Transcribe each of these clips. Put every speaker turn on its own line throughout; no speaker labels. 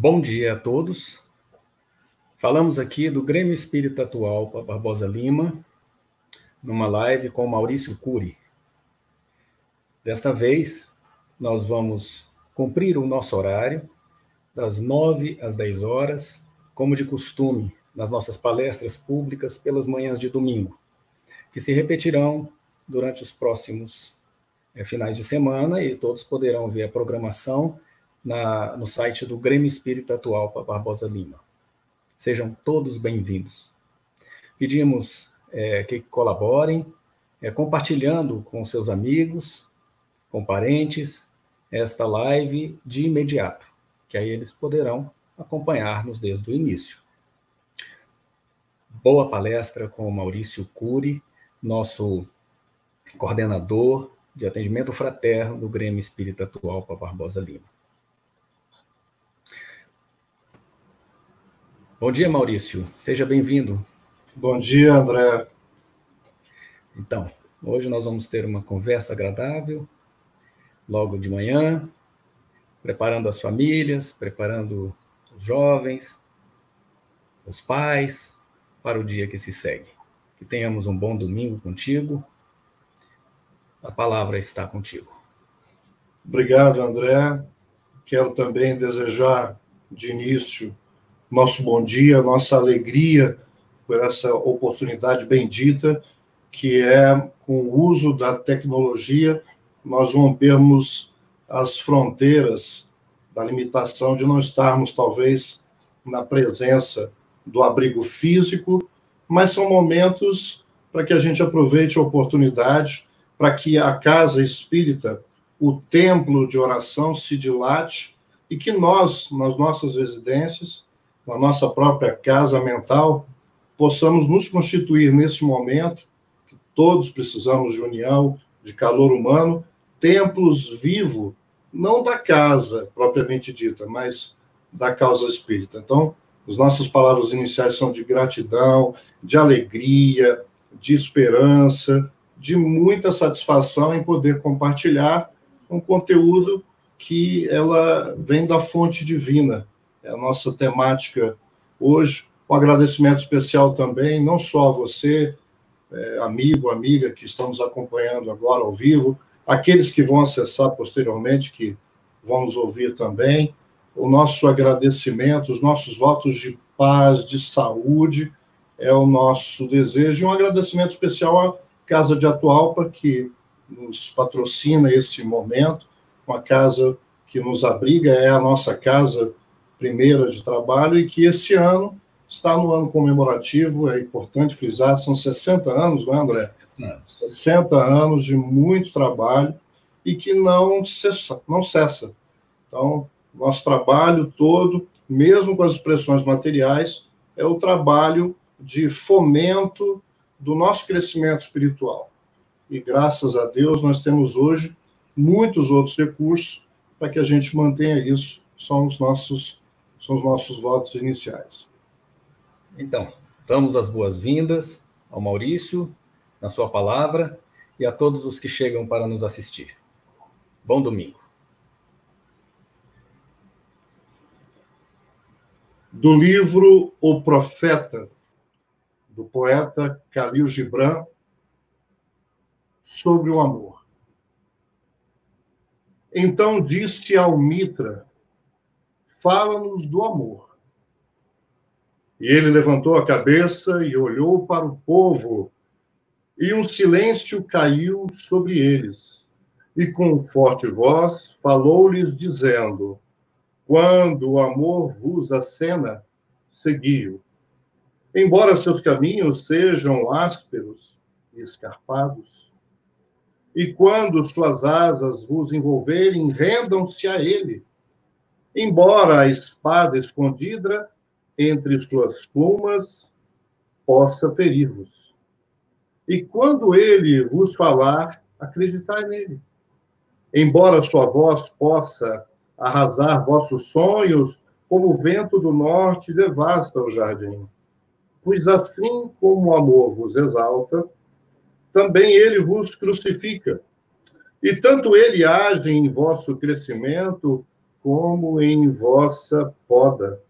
Bom dia a todos. Falamos aqui do Grêmio Espírita Atual Barbosa Lima, numa live com Maurício Cury. Desta vez, nós vamos cumprir o nosso horário, das 9 às 10 horas, como de costume, nas nossas palestras públicas pelas manhãs de domingo, que se repetirão durante os próximos é, finais de semana e todos poderão ver a programação na, no site do Grêmio Espírita Atual para Barbosa Lima. Sejam todos bem-vindos. Pedimos é, que colaborem, é, compartilhando com seus amigos, com parentes, esta live de imediato, que aí eles poderão acompanhar-nos desde o início. Boa palestra com Maurício Cury, nosso coordenador de atendimento fraterno do Grêmio Espírita Atual para Barbosa Lima. Bom dia, Maurício. Seja bem-vindo.
Bom dia, André.
Então, hoje nós vamos ter uma conversa agradável, logo de manhã, preparando as famílias, preparando os jovens, os pais, para o dia que se segue. Que tenhamos um bom domingo contigo. A palavra está contigo.
Obrigado, André. Quero também desejar de início nosso bom dia, nossa alegria por essa oportunidade bendita, que é com o uso da tecnologia, nós rompermos as fronteiras da limitação de não estarmos, talvez, na presença do abrigo físico, mas são momentos para que a gente aproveite a oportunidade, para que a casa espírita, o templo de oração, se dilate e que nós, nas nossas residências, na nossa própria casa mental, possamos nos constituir nesse momento, que todos precisamos de união, de calor humano, templos vivos, não da casa propriamente dita, mas da causa espírita. Então, as nossas palavras iniciais são de gratidão, de alegria, de esperança, de muita satisfação em poder compartilhar um conteúdo que ela vem da fonte divina, é a nossa temática hoje. Um agradecimento especial também, não só a você, é, amigo, amiga, que estamos acompanhando agora ao vivo, aqueles que vão acessar posteriormente, que vão nos ouvir também. O nosso agradecimento, os nossos votos de paz, de saúde, é o nosso desejo. E um agradecimento especial à Casa de Atualpa, que nos patrocina esse momento, uma casa que nos abriga, é a nossa casa primeira de trabalho, e que esse ano está no ano comemorativo, é importante frisar, são 60 anos, não é, André? Não. 60 anos de muito trabalho e que não cessa, não cessa. Então, nosso trabalho todo, mesmo com as expressões materiais, é o trabalho de fomento do nosso crescimento espiritual. E graças a Deus nós temos hoje muitos outros recursos para que a gente mantenha isso. São os nossos são os nossos votos iniciais.
Então, damos as boas-vindas ao Maurício, na sua palavra, e a todos os que chegam para nos assistir. Bom domingo.
Do livro O Profeta, do poeta Khalil Gibran, sobre o amor. Então disse ao Mitra, fala-nos do amor. E ele levantou a cabeça e olhou para o povo, e um silêncio caiu sobre eles. E com forte voz falou-lhes, dizendo: Quando o amor vos acena, seguiu. Embora seus caminhos sejam ásperos e escarpados, e quando suas asas vos envolverem, rendam-se a ele embora a espada escondida entre suas plumas possa ferir-vos. E quando ele vos falar, acreditai nele. Embora sua voz possa arrasar vossos sonhos, como o vento do norte devasta o jardim. Pois assim como o amor vos exalta, também ele vos crucifica. E tanto ele age em vosso crescimento, como em vossa poda.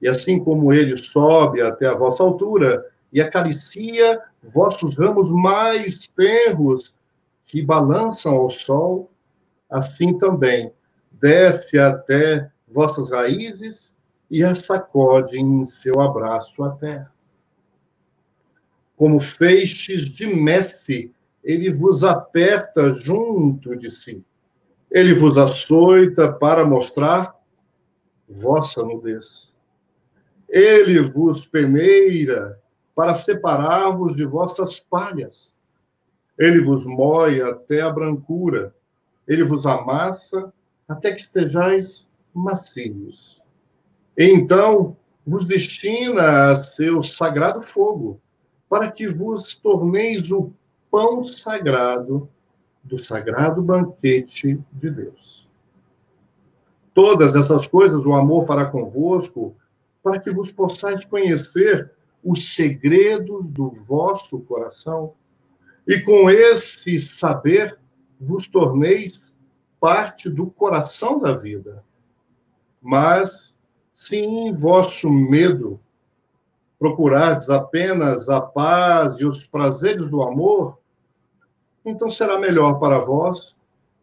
E assim como ele sobe até a vossa altura e acaricia vossos ramos mais tenros que balançam ao sol, assim também desce até vossas raízes e a sacode em seu abraço a terra. Como feixes de messe, ele vos aperta junto de si. Ele vos açoita para mostrar vossa nudez. Ele vos peneira para separar-vos de vossas palhas. Ele vos moe até a brancura. Ele vos amassa até que estejais macios. Então vos destina a seu sagrado fogo, para que vos torneis o pão sagrado do sagrado banquete de Deus. Todas essas coisas o amor fará convosco, para que vos possais conhecer os segredos do vosso coração, e com esse saber vos torneis parte do coração da vida. Mas, se em vosso medo procurardes apenas a paz e os prazeres do amor, então será melhor para vós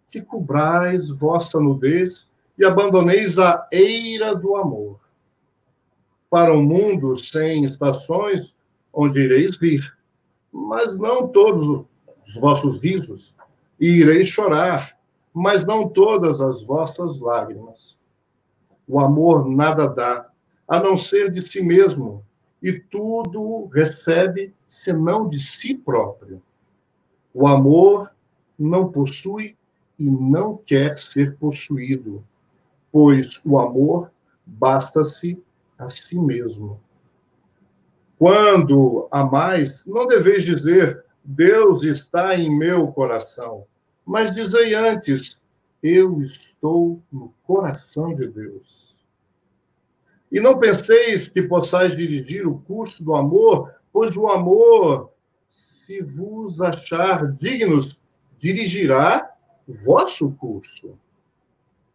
que cobrais vossa nudez e abandoneis a eira do amor. Para um mundo sem estações, onde ireis rir, mas não todos os vossos risos, e ireis chorar, mas não todas as vossas lágrimas. O amor nada dá, a não ser de si mesmo, e tudo recebe senão de si próprio. O amor não possui e não quer ser possuído, pois o amor basta-se a si mesmo. Quando amais, não deveis dizer, Deus está em meu coração, mas dizei antes, eu estou no coração de Deus. E não penseis que possais dirigir o curso do amor, pois o amor, se vos achar dignos, dirigirá vosso curso.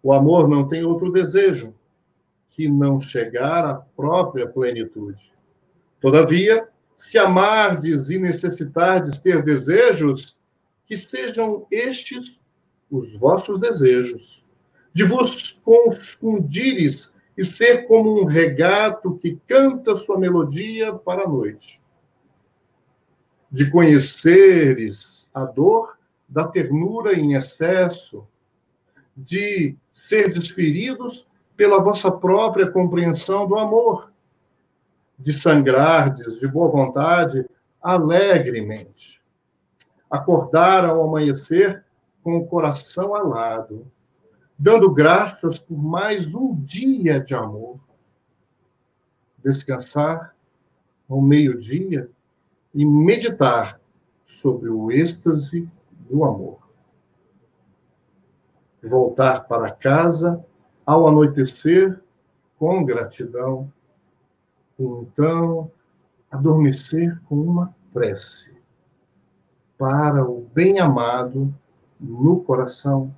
O amor não tem outro desejo que não chegar à própria plenitude. Todavia, se amardes e necessitardes ter desejos, que sejam estes os vossos desejos, de vos confundires e ser como um regato que canta sua melodia para a noite. De conheceres a dor da ternura em excesso, de ser desferidos pela vossa própria compreensão do amor, de sangrardes de boa vontade alegremente, acordar ao amanhecer com o coração alado, dando graças por mais um dia de amor. Descansar ao meio-dia e meditar sobre o êxtase do amor. Voltar para casa ao anoitecer com gratidão. E então, adormecer com uma prece para o bem-amado no coração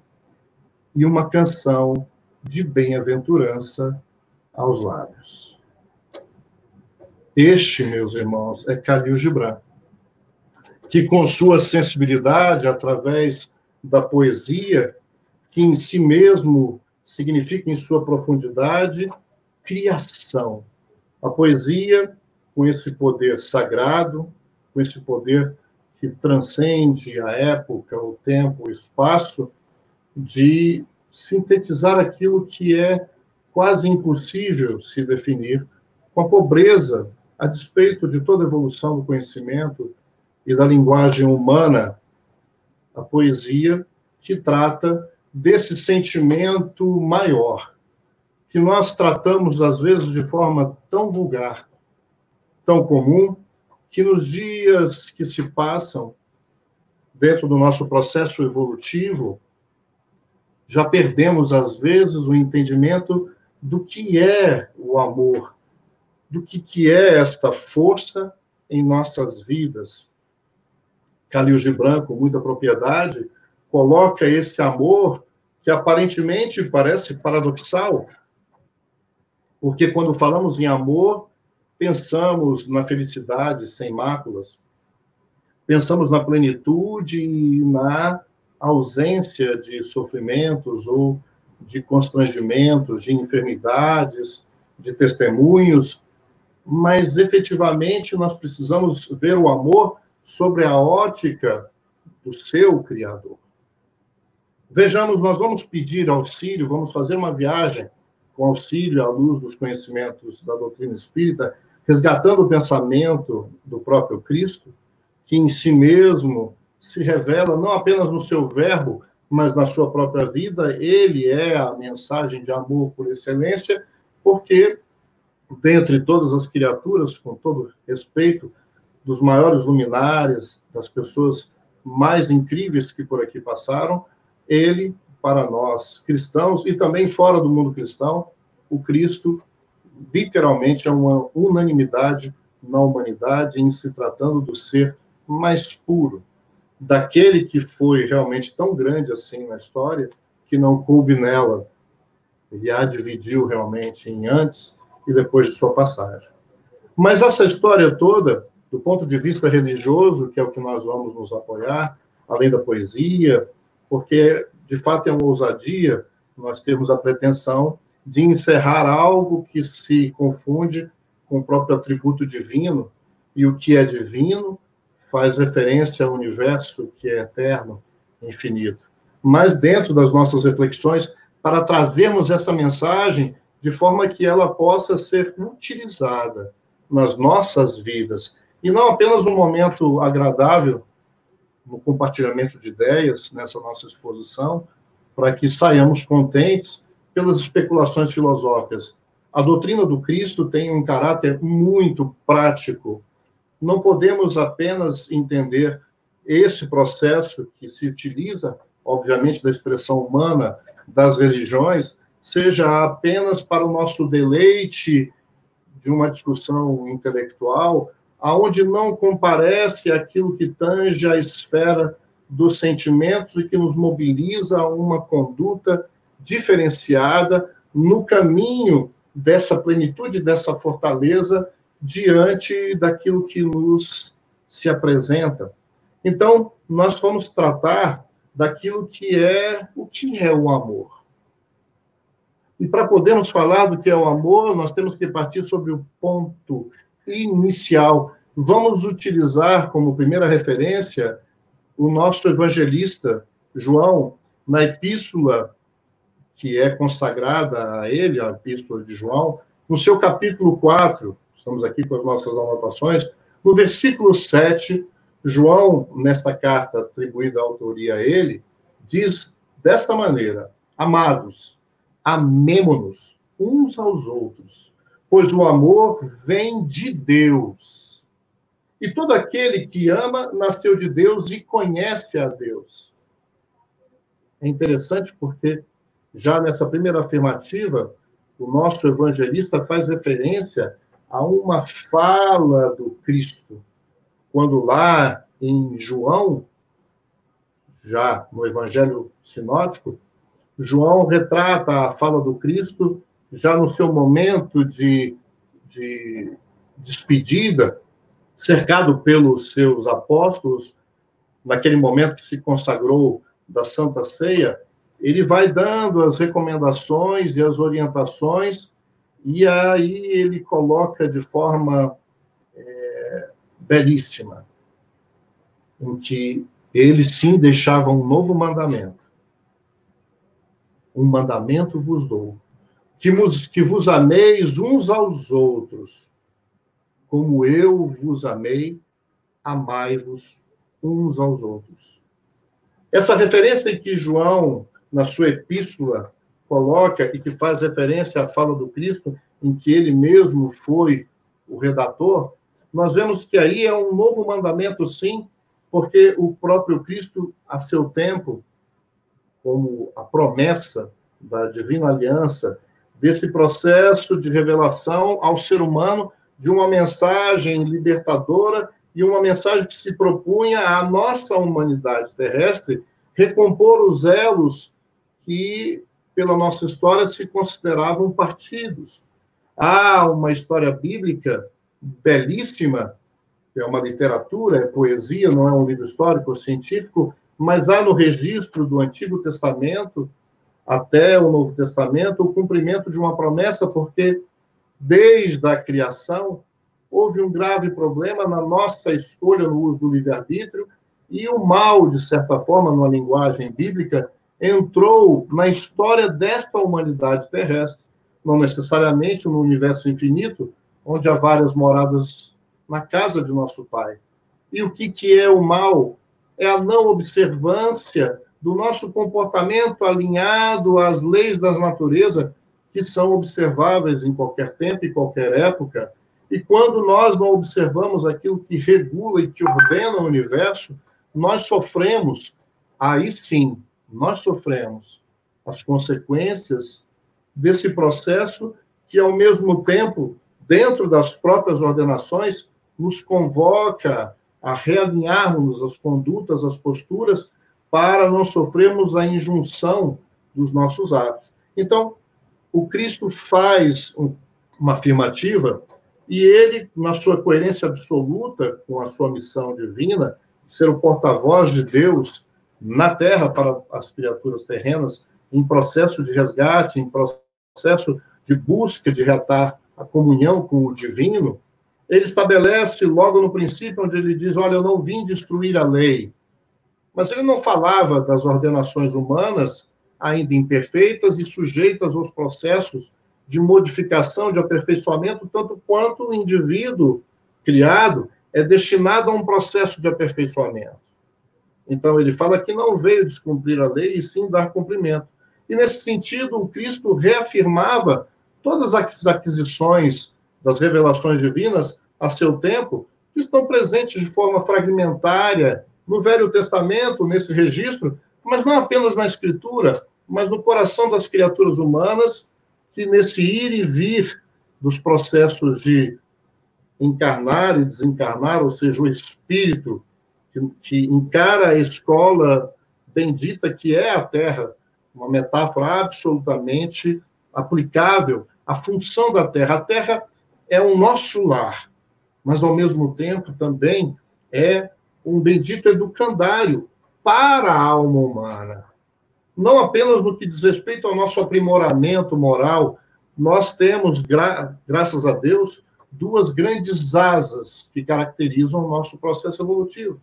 e uma canção de bem-aventurança aos lábios. Este, meus irmãos, é Khalil Gibran, que com sua sensibilidade, através da poesia, que em si mesmo significa em sua profundidade criação. A poesia, com esse poder sagrado, com esse poder que transcende a época, o tempo, o espaço, de sintetizar aquilo que é quase impossível se definir, com a pobreza, a despeito de toda a evolução do conhecimento e da linguagem humana, a poesia que trata desse sentimento maior, que nós tratamos, às vezes, de forma tão vulgar, tão comum, que nos dias que se passam, dentro do nosso processo evolutivo, já perdemos, às vezes, o entendimento do que é o amor, do que, que é esta força em nossas vidas. Calil Gibran, com muita propriedade, coloca esse amor que aparentemente parece paradoxal, porque quando falamos em amor, pensamos na felicidade sem máculas, pensamos na plenitude e na ausência de sofrimentos ou de constrangimentos, de enfermidades, de testemunhos, mas efetivamente nós precisamos ver o amor sobre a ótica do seu Criador. Vejamos, nós vamos pedir auxílio, vamos fazer uma viagem com auxílio à luz dos conhecimentos da doutrina espírita, resgatando o pensamento do próprio Cristo, que em si mesmo se revela não apenas no seu verbo, mas na sua própria vida. Ele é a mensagem de amor por excelência, porque dentre todas as criaturas, com todo respeito, dos maiores luminares, das pessoas mais incríveis que por aqui passaram, ele, para nós cristãos e também fora do mundo cristão, o Cristo literalmente é uma unanimidade na humanidade em se tratando do ser mais puro, daquele que foi realmente tão grande assim na história, que não coube nela. Ele a dividiu realmente em antes e depois de sua passagem. Mas essa história toda, do ponto de vista religioso, que é o que nós vamos nos apoiar, além da poesia, porque de fato é uma ousadia nós temos a pretensão de encerrar algo que se confunde com o próprio atributo divino, e o que é divino faz referência ao universo que é eterno, infinito. Mas dentro das nossas reflexões, para trazermos essa mensagem de forma que ela possa ser utilizada nas nossas vidas e não apenas um momento agradável no compartilhamento de ideias nessa nossa exposição, para que saiamos contentes pelas especulações filosóficas. A doutrina do Cristo tem um caráter muito prático. Não podemos apenas entender esse processo que se utiliza, obviamente, da expressão humana das religiões, seja apenas para o nosso deleite de uma discussão intelectual, aonde não comparece aquilo que tange a esfera dos sentimentos e que nos mobiliza a uma conduta diferenciada no caminho dessa plenitude, dessa fortaleza diante daquilo que nos se apresenta. Então, nós vamos tratar daquilo que é o que é o amor. E para podermos falar do que é o amor, nós temos que partir sobre o ponto inicial. Vamos utilizar como primeira referência o nosso evangelista João, na epístola que é consagrada a ele, a epístola de João, no seu capítulo 4, estamos aqui com as nossas anotações, no versículo 7, João, nesta carta atribuída à autoria a ele, diz desta maneira: Amados, amemo-nos uns aos outros, pois o amor vem de Deus. E todo aquele que ama nasceu de Deus e conhece a Deus. É interessante porque já nessa primeira afirmativa, o nosso evangelista faz referência a uma fala do Cristo, quando lá em João, já no Evangelho Sinótico, João retrata a fala do Cristo já no seu momento de, de despedida, cercado pelos seus apóstolos, naquele momento que se consagrou da Santa Ceia, ele vai dando as recomendações e as orientações, e aí ele coloca de forma é, belíssima, em que ele sim deixava um novo mandamento um mandamento vos dou, que vos, que vos ameis uns aos outros, como eu vos amei, amai-vos uns aos outros. Essa referência que João, na sua epístola, coloca e que faz referência à fala do Cristo, em que ele mesmo foi o redator, nós vemos que aí é um novo mandamento, sim, porque o próprio Cristo, a seu tempo, como a promessa da divina aliança, desse processo de revelação ao ser humano de uma mensagem libertadora e uma mensagem que se propunha à nossa humanidade terrestre recompor os elos que, pela nossa história, se consideravam partidos. Há uma história bíblica belíssima, é uma literatura, é poesia, não é um livro histórico ou científico, mas há no registro do Antigo Testamento até o Novo Testamento o cumprimento de uma promessa, porque desde a criação houve um grave problema na nossa escolha no uso do livre-arbítrio e o mal, de certa forma, numa linguagem bíblica, entrou na história desta humanidade terrestre, não necessariamente no universo infinito, onde há várias moradas na casa de nosso Pai. E o que, que é o mal? É a não observância do nosso comportamento alinhado às leis da natureza, que são observáveis em qualquer tempo e qualquer época. E quando nós não observamos aquilo que regula e que ordena o universo, nós sofremos, aí sim, nós sofremos as consequências desse processo que, ao mesmo tempo, dentro das próprias ordenações, nos convoca a realinharmos as condutas, as posturas, para não sofrermos a injunção dos nossos atos. Então, o Cristo faz uma afirmativa e ele, na sua coerência absoluta com a sua missão divina, ser o porta-voz de Deus na terra para as criaturas terrenas, em processo de resgate, em processo de busca de retar a comunhão com o divino, ele estabelece logo no princípio, onde ele diz: Olha, eu não vim destruir a lei. Mas ele não falava das ordenações humanas ainda imperfeitas e sujeitas aos processos de modificação, de aperfeiçoamento, tanto quanto o indivíduo criado é destinado a um processo de aperfeiçoamento. Então, ele fala que não veio descumprir a lei, e sim dar cumprimento. E, nesse sentido, o Cristo reafirmava todas as aquisições das revelações divinas a seu tempo, que estão presentes de forma fragmentária no Velho Testamento, nesse registro, mas não apenas na Escritura, mas no coração das criaturas humanas, que nesse ir e vir dos processos de encarnar e desencarnar, ou seja, o espírito que, que encara a escola bendita que é a Terra, uma metáfora absolutamente aplicável à função da Terra. A Terra é o nosso lar, mas ao mesmo tempo também é um bendito educandário para a alma humana. Não apenas no que diz respeito ao nosso aprimoramento moral, nós temos, gra graças a Deus, duas grandes asas que caracterizam o nosso processo evolutivo.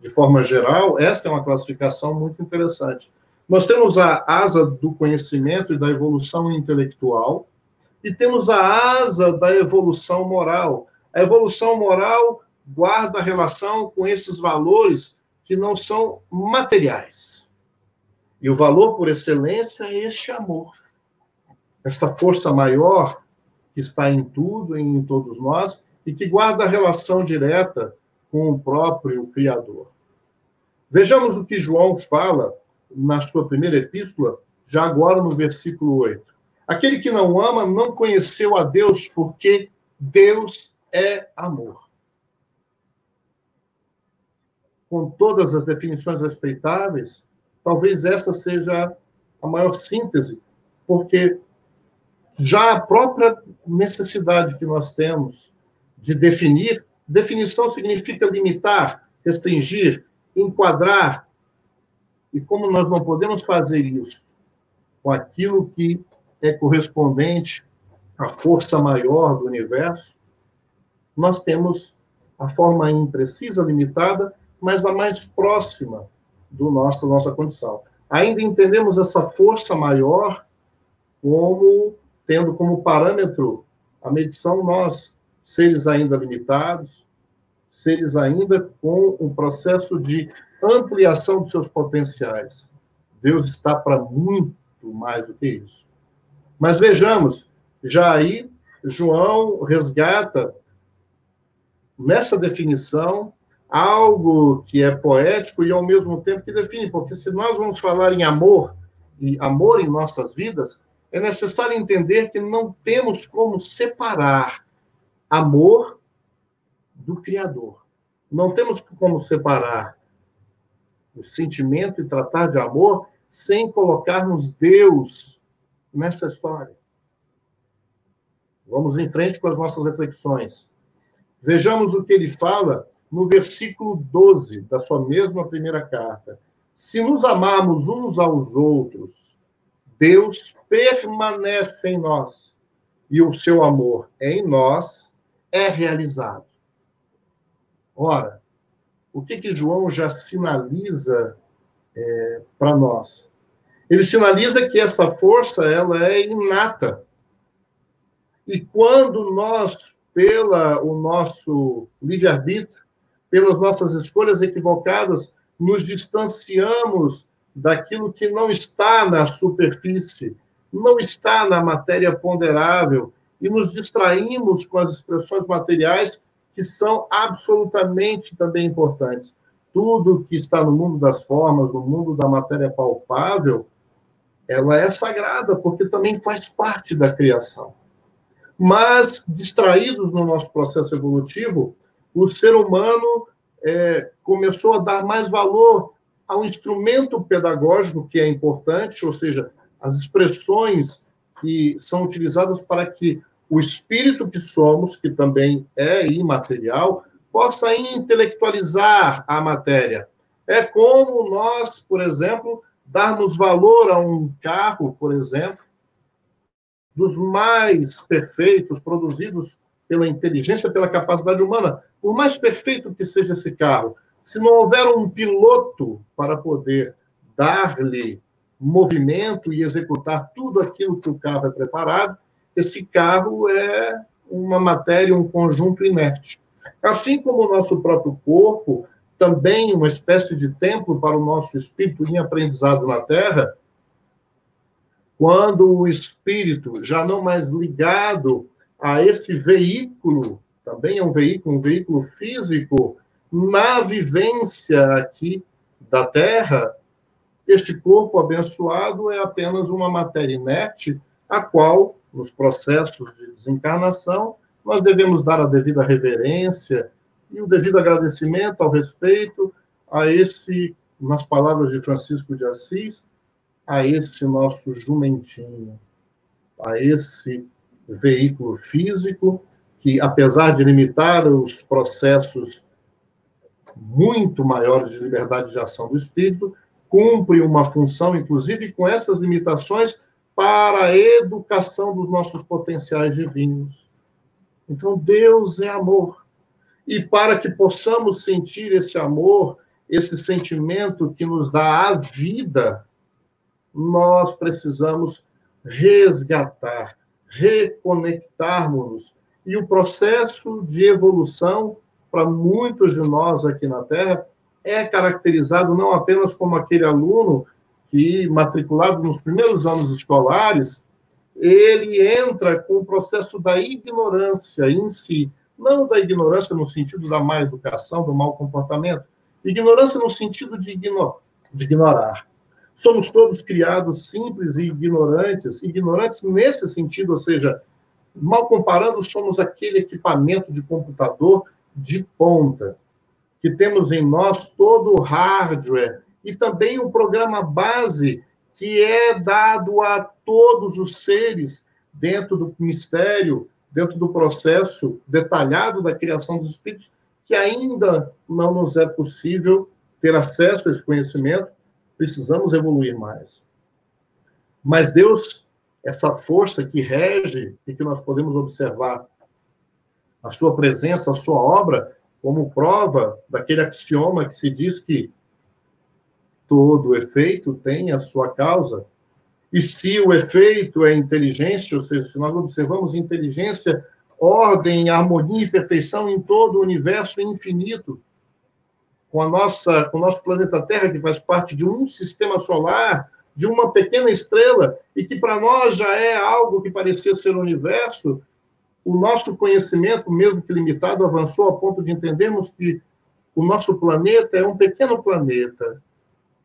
De forma geral, esta é uma classificação muito interessante. Nós temos a asa do conhecimento e da evolução intelectual, e temos a asa da evolução moral. A evolução moral guarda relação com esses valores que não são materiais. E o valor por excelência é este amor. Esta força maior que está em tudo em todos nós e que guarda relação direta com o próprio Criador. Vejamos o que João fala na sua primeira epístola, já agora no versículo 8. Aquele que não ama não conheceu a Deus, porque Deus é amor. Com todas as definições respeitáveis, talvez essa seja a maior síntese, porque já a própria necessidade que nós temos de definir, definição significa limitar, restringir, enquadrar, e como nós não podemos fazer isso com aquilo que é correspondente à força maior do universo, nós temos a forma imprecisa, limitada, mas a mais próxima do nosso, nossa condição. Ainda entendemos essa força maior como tendo como parâmetro a medição nós, seres ainda limitados, seres ainda com um processo de ampliação dos seus potenciais. Deus está para muito mais do que isso. Mas vejamos, já aí João resgata nessa definição algo que é poético e ao mesmo tempo que define, porque se nós vamos falar em amor e amor em nossas vidas, é necessário entender que não temos como separar amor do Criador. Não temos como separar o sentimento e tratar de amor sem colocarmos Deus nessa história. Vamos em frente com as nossas reflexões. Vejamos o que ele fala no versículo 12 da sua mesma primeira carta. Se nos amarmos uns aos outros, Deus permanece em nós e o seu amor em nós é realizado. Ora, o que que João já sinaliza é, para nós? Ele sinaliza que essa força ela é inata. E quando nós, pela o nosso livre-arbítrio, pelas nossas escolhas equivocadas, nos distanciamos daquilo que não está na superfície, não está na matéria ponderável, e nos distraímos com as expressões materiais que são absolutamente também importantes. Tudo que está no mundo das formas, no mundo da matéria palpável, ela é sagrada, porque também faz parte da criação. Mas, distraídos no nosso processo evolutivo, o ser humano é, começou a dar mais valor ao instrumento pedagógico, que é importante, ou seja, as expressões que são utilizadas para que o espírito que somos, que também é imaterial, possa intelectualizar a matéria. É como nós, por exemplo, darmos valor a um carro, por exemplo, dos mais perfeitos, produzidos pela inteligência, pela capacidade humana. Por mais perfeito que seja esse carro, se não houver um piloto para poder dar-lhe movimento e executar tudo aquilo que o carro é preparado, esse carro é uma matéria, um conjunto inerte. Assim como o nosso próprio corpo, também uma espécie de templo para o nosso espírito em aprendizado na Terra, quando o espírito, já não mais ligado a esse veículo, também é um veículo, um veículo físico, na vivência aqui da Terra, este corpo abençoado é apenas uma matéria inerte, a qual, nos processos de desencarnação, nós devemos dar a devida reverência e o devido agradecimento ao respeito a esse, nas palavras de Francisco de Assis, a esse nosso jumentinho, a esse veículo físico que, apesar de limitar os processos muito maiores de liberdade de ação do espírito, cumpre uma função, inclusive com essas limitações, para a educação dos nossos potenciais divinos. Então, Deus é amor. E para que possamos sentir esse amor, esse sentimento que nos dá a vida, nós precisamos resgatar, reconectarmos-nos. E o processo de evolução, para muitos de nós aqui na Terra, é caracterizado não apenas como aquele aluno que, matriculado nos primeiros anos escolares, ele entra com o processo da ignorância em si, não da ignorância no sentido da má educação, do mau comportamento, ignorância no sentido de, de ignorar. Somos todos criados simples e ignorantes, ignorantes nesse sentido, ou seja, mal comparando, somos aquele equipamento de computador de ponta, que temos em nós todo o hardware e também o programa base que é dado a todos os seres dentro do mistério, dentro do processo detalhado da criação dos espíritos, que ainda não nos é possível ter acesso a esse conhecimento, precisamos evoluir mais. Mas Deus, essa força que rege e que nós podemos observar a sua presença, a sua obra, como prova daquele axioma que se diz que todo efeito tem a sua causa. E se o efeito é inteligência, ou seja, se nós observamos inteligência, ordem, harmonia e perfeição em todo o universo infinito, com a nossa, com o nosso planeta Terra, que faz parte de um sistema solar, de uma pequena estrela, e que para nós já é algo que parecia ser o universo, o nosso conhecimento, mesmo que limitado, avançou a ponto de entendermos que o nosso planeta é um pequeno planeta,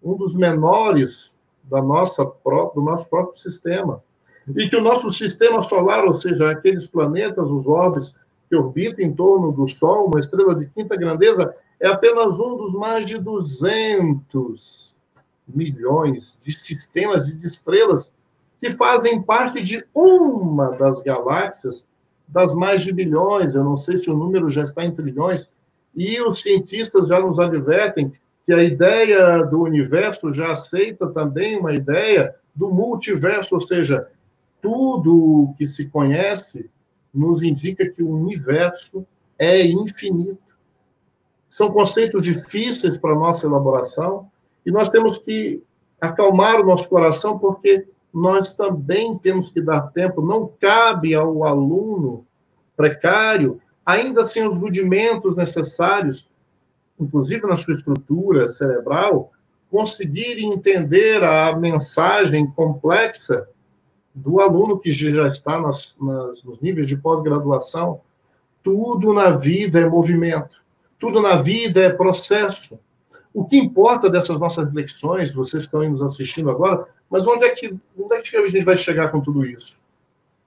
um dos menores da nossa do nosso próprio sistema. E que o nosso sistema solar, ou seja, aqueles planetas, os orbes que orbitam em torno do Sol, uma estrela de quinta grandeza, é apenas um dos mais de 200 milhões de sistemas de estrelas que fazem parte de uma das galáxias das mais de bilhões, eu não sei se o número já está em trilhões, e os cientistas já nos advertem que a ideia do universo já aceita também uma ideia do multiverso, ou seja, tudo que se conhece nos indica que o universo é infinito. São conceitos difíceis para nossa elaboração e nós temos que acalmar o nosso coração porque nós também temos que dar tempo, não cabe ao aluno precário, ainda sem os rudimentos necessários, inclusive na sua estrutura cerebral, conseguir entender a mensagem complexa do aluno que já está nas, nas, nos níveis de pós-graduação. Tudo na vida é movimento, tudo na vida é processo. O que importa dessas nossas reflexões, vocês estão nos assistindo agora, mas onde é que, onde é que a gente vai chegar com tudo isso?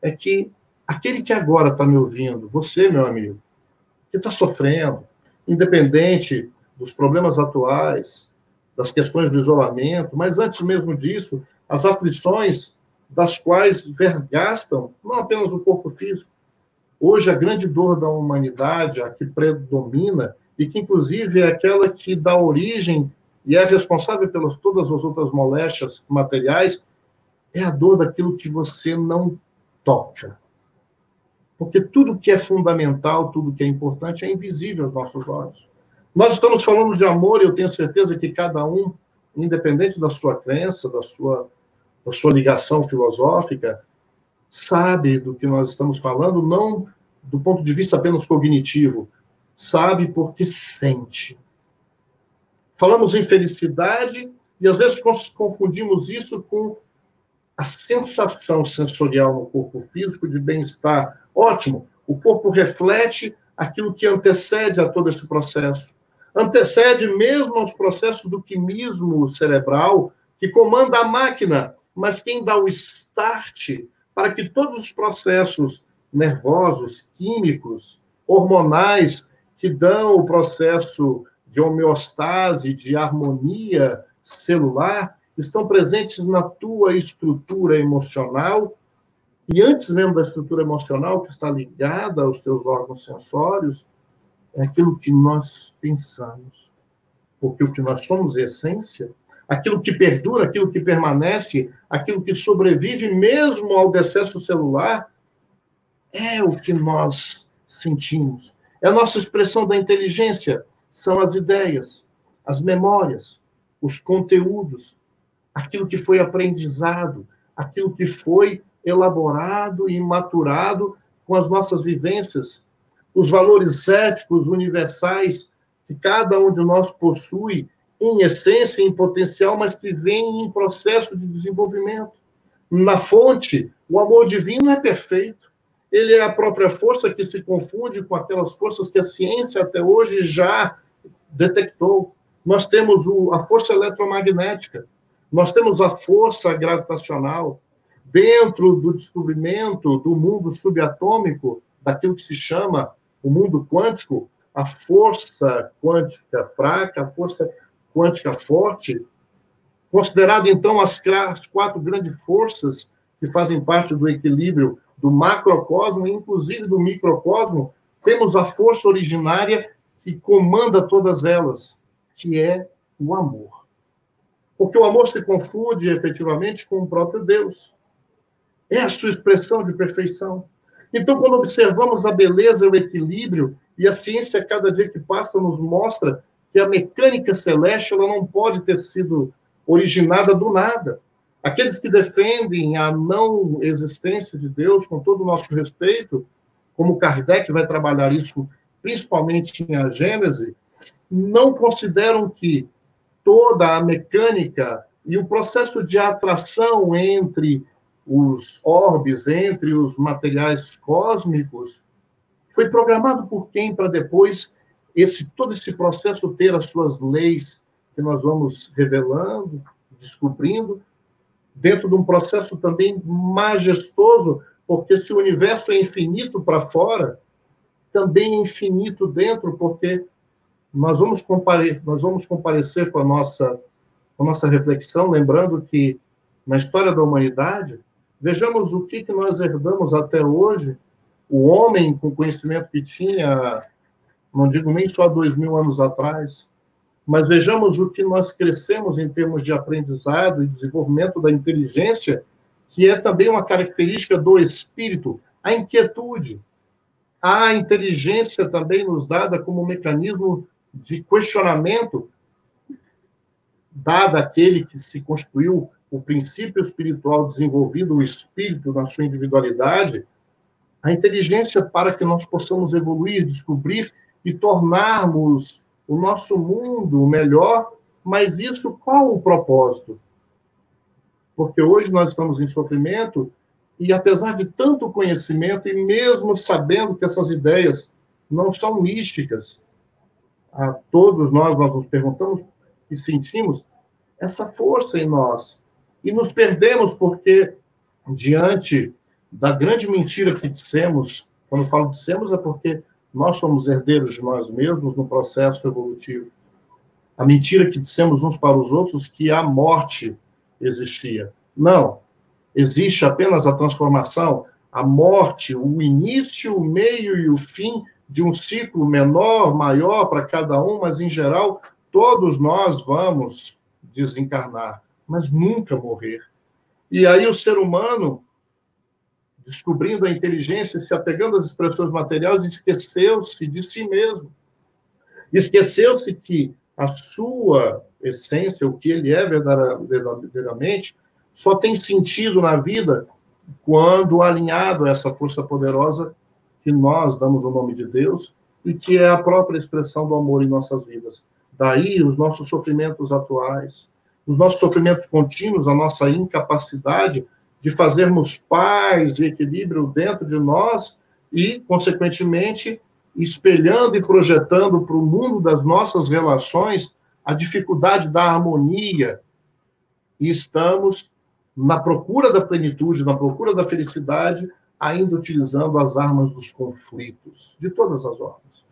É que aquele que agora está me ouvindo, você, meu amigo, que está sofrendo, independente dos problemas atuais, das questões do isolamento, mas antes mesmo disso, as aflições das quais vergastam não apenas o corpo físico. Hoje, a grande dor da humanidade, a que predomina, e que inclusive é aquela que dá origem e é responsável pelas todas as outras moléstias materiais, é a dor daquilo que você não toca. Porque tudo que é fundamental, tudo que é importante é invisível aos nossos olhos. Nós estamos falando de amor e eu tenho certeza que cada um, independente da sua crença, da sua, da sua ligação filosófica, sabe do que nós estamos falando, não do ponto de vista apenas cognitivo, sabe porque sente. Falamos em felicidade e às vezes confundimos isso com a sensação sensorial no corpo físico de bem-estar. Ótimo, o corpo reflete aquilo que antecede a todo esse processo. Antecede mesmo aos processos do quimismo cerebral, que comanda a máquina, mas quem dá o start para que todos os processos nervosos, químicos, hormonais que dão o processo de homeostase, de harmonia celular, estão presentes na tua estrutura emocional, e antes mesmo da estrutura emocional, que está ligada aos teus órgãos sensórios, é aquilo que nós pensamos. Porque o que nós somos é essência, aquilo que perdura, aquilo que permanece, aquilo que sobrevive mesmo ao decesso celular, é o que nós sentimos. É a nossa expressão da inteligência, são as ideias, as memórias, os conteúdos, aquilo que foi aprendizado, aquilo que foi elaborado e maturado com as nossas vivências, os valores éticos universais que cada um de nós possui em essência, em potencial, mas que vem em processo de desenvolvimento. Na fonte, o amor divino é perfeito ele é a própria força que se confunde com aquelas forças que a ciência até hoje já detectou. Nós temos a força eletromagnética, nós temos a força gravitacional. Dentro do descobrimento do mundo subatômico, daquilo que se chama o mundo quântico, a força quântica fraca, a força quântica forte, considerado então as, quatro grandes forças que fazem parte do equilíbrio do macrocosmo, inclusive do microcosmo, temos a força originária que comanda todas elas, que é o amor. Porque o amor se confunde efetivamente com o próprio Deus. É a sua expressão de perfeição. Então, quando observamos a beleza o equilíbrio, e a ciência, cada dia que passa, nos mostra que a mecânica celeste ela não pode ter sido originada do nada. Aqueles que defendem a não existência de Deus, com todo o nosso respeito, como Kardec vai trabalhar isso principalmente em A Gênese, não consideram que toda a mecânica e o processo de atração entre os orbes, entre os materiais cósmicos, foi programado por quem para depois esse todo esse processo ter as suas leis que nós vamos revelando, descobrindo, dentro de um processo também majestoso, porque se o universo é infinito para fora, também é infinito dentro, porque nós vamos, comparecer, nós vamos comparecer com a nossa a nossa reflexão, lembrando que na história da humanidade, vejamos o que, que nós herdamos até hoje, o homem com conhecimento que tinha, não digo nem só dois mil anos atrás, mas vejamos o que nós crescemos em termos de aprendizado e desenvolvimento da inteligência, que é também uma característica do espírito, a inquietude. A inteligência também nos dada como mecanismo de questionamento, dada aquele que se construiu o princípio espiritual desenvolvido, o espírito na sua individualidade, a inteligência para que nós possamos evoluir, descobrir e tornarmos o nosso mundo melhor, mas isso qual o propósito? Porque hoje nós estamos em sofrimento e apesar de tanto conhecimento e mesmo sabendo que essas ideias não são místicas, a todos nós nós nos perguntamos e sentimos essa força em nós e nos perdemos porque diante da grande mentira que dissemos, quando falo dissemos é porque nós somos herdeiros de nós mesmos no processo evolutivo. A mentira que dissemos uns para os outros que a morte existia. Não. Existe apenas a transformação, a morte, o início, o meio e o fim de um ciclo menor, maior para cada um, mas em geral, todos nós vamos desencarnar, mas nunca morrer. E aí o ser humano descobrindo a inteligência, se apegando às expressões materiais, esqueceu-se de si mesmo. Esqueceu-se que a sua essência, o que ele é verdadeiramente, só tem sentido na vida quando alinhado a essa força poderosa que nós damos o nome de Deus e que é a própria expressão do amor em nossas vidas. Daí os nossos sofrimentos atuais, os nossos sofrimentos contínuos, a nossa incapacidade de fazermos paz e equilíbrio dentro de nós e, consequentemente, espelhando e projetando para o mundo das nossas relações a dificuldade da harmonia. E estamos na procura da plenitude, na procura da felicidade, ainda utilizando as armas dos conflitos, de todas as ordens.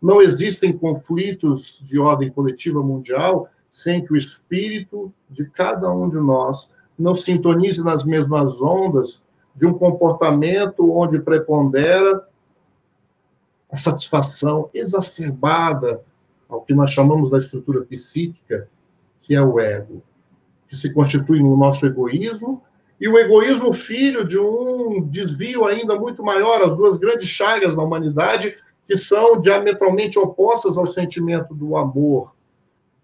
Não existem conflitos de ordem coletiva mundial sem que o espírito de cada um de nós não sintonize nas mesmas ondas de um comportamento onde prepondera a satisfação exacerbada ao que nós chamamos da estrutura psíquica, que é o ego, que se constitui no nosso egoísmo, e o egoísmo filho de um desvio ainda muito maior, as duas grandes chagas da humanidade, que são diametralmente opostas ao sentimento do amor.